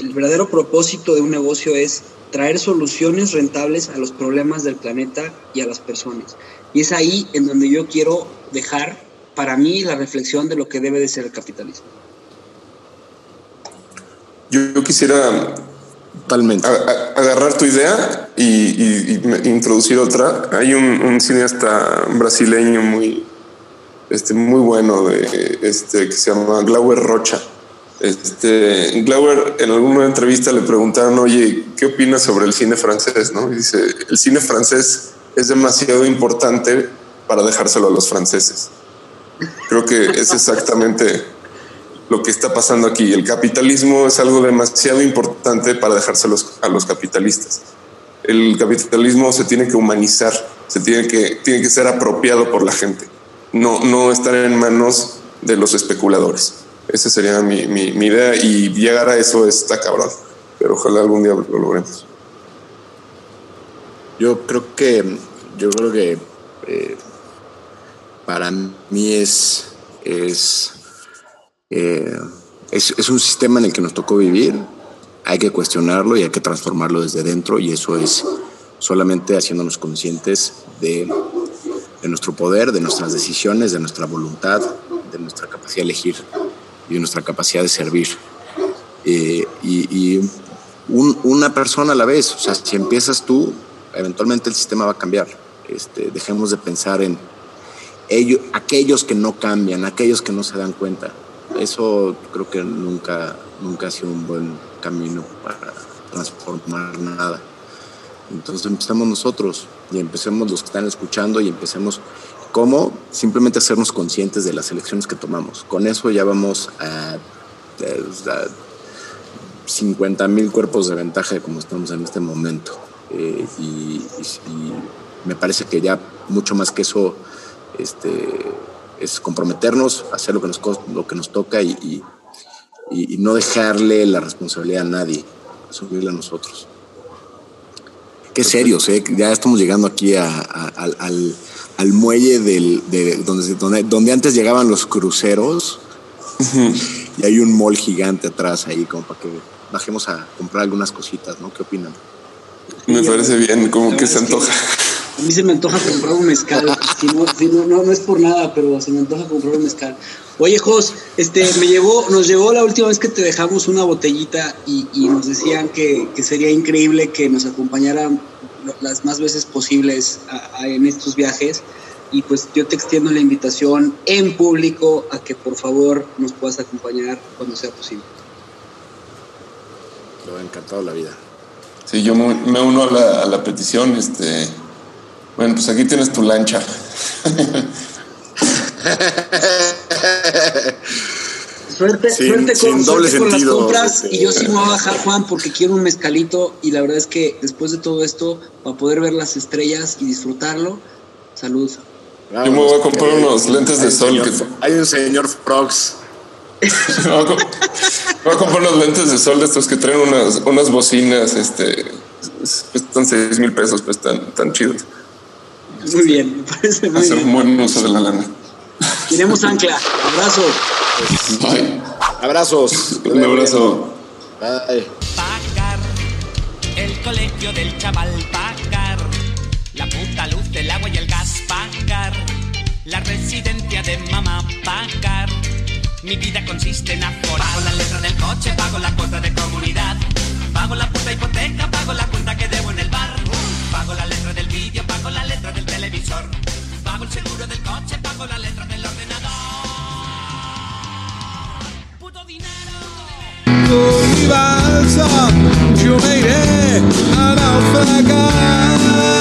El verdadero propósito de un negocio es traer soluciones rentables a los problemas del planeta y a las personas. Y es ahí en donde yo quiero dejar para mí la reflexión de lo que debe de ser el capitalismo. Yo, yo quisiera Totalmente. a- a- agarrar tu idea y, y- y me- introducir otra. Hay un, un cineasta brasileño muy, este, muy bueno de, este, que se llama Glauber Rocha. Este, Glauber en alguna entrevista le preguntaron, oye, ¿qué opinas sobre el cine francés? ¿no? Y dice, el cine francés es demasiado importante para dejárselo a los franceses. Creo que es exactamente lo que está pasando aquí. El capitalismo es algo demasiado importante para dejárselos a los capitalistas. El capitalismo se tiene que humanizar, se tiene que, tiene que ser apropiado por la gente, no, no estar en manos de los especuladores. Esa sería mi, mi- idea y llegar a eso está cabrón, pero ojalá algún día lo logremos. Yo creo que, yo creo que eh, para mí es, es, eh, es, es un sistema en el que nos tocó vivir. Hay que cuestionarlo y hay que transformarlo desde dentro y eso es solamente haciéndonos conscientes de, de nuestro poder, de nuestras decisiones, de nuestra voluntad, de nuestra capacidad de elegir y nuestra capacidad de servir. Eh, y y un- una persona a la vez, o sea, si empiezas tú, eventualmente el sistema va a cambiar. Este, dejemos de pensar en ellos, aquellos que no cambian, aquellos que no se dan cuenta. Eso creo que nunca, nunca ha sido un buen camino para transformar nada. Entonces empecemos nosotros y empecemos los que están escuchando y empecemos cómo simplemente hacernos conscientes de las elecciones que tomamos. Con eso ya vamos a, a 50 mil cuerpos de ventaja de como estamos en este momento. Eh, y, y- y me parece que ya mucho más que eso este, es comprometernos, hacer lo que nos, cos- lo que nos toca y, no dejarle la responsabilidad a nadie, asumirla a nosotros. Qué serios, ¿eh? Ya estamos llegando aquí a- a- al, al- al muelle del, de, donde, donde, donde antes llegaban los cruceros y hay un mall gigante atrás ahí como para que bajemos a comprar algunas cositas, ¿no? ¿Qué opinan? Me parece bien, como que se que antoja. A mí se me antoja comprar un mezcal. Si no, si no, no, no es por nada, pero se me antoja comprar un mezcal. Oye, Jos, este, me llevó, nos llevó la última vez que te dejamos una botellita y, y nos decían que, que sería increíble que nos acompañaran las más veces posibles a- a- en estos viajes. Y pues yo te extiendo la invitación en público a que por favor nos puedas acompañar cuando sea posible. Lo ha encantado la vida. Sí, yo me, me uno a la, a la petición. Este, bueno, pues aquí tienes tu lancha. Suerte, Sin- suerte con, sin doble suerte con las compras este. y yo sí me voy a bajar, Juan, porque quiero un mezcalito y la verdad es que después de todo esto, para poder ver las estrellas y disfrutarlo, salud. Yo me voy a comprar unos lentes de sol señor- que- Hay un señor Frogs. Me voy a comprar unos lentes de sol de estos que traen unas, unas bocinas, este, cuestan seis mil pesos, pues tan, tan chidos. Muy bien, me parece muy hacer bien. un buen uso de la lana. Tenemos ancla. Abrazo. Bye. Abrazos. Un abrazo. Bye. Pagar el colegio del chaval, pagar la puta luz, del agua y el gas, pagar la residencia de mamá, pagar. Mi vida consiste en aforar. Pago la letra del coche, pago la cuota de comunidad, pago la puta hipoteca, pago la cuenta que debo en el bar, pago la letra del Pago el seguro del coche, pago la letra del ordenador. Puto dinero. Puto dinero. Tú yo me iré a la naufragar.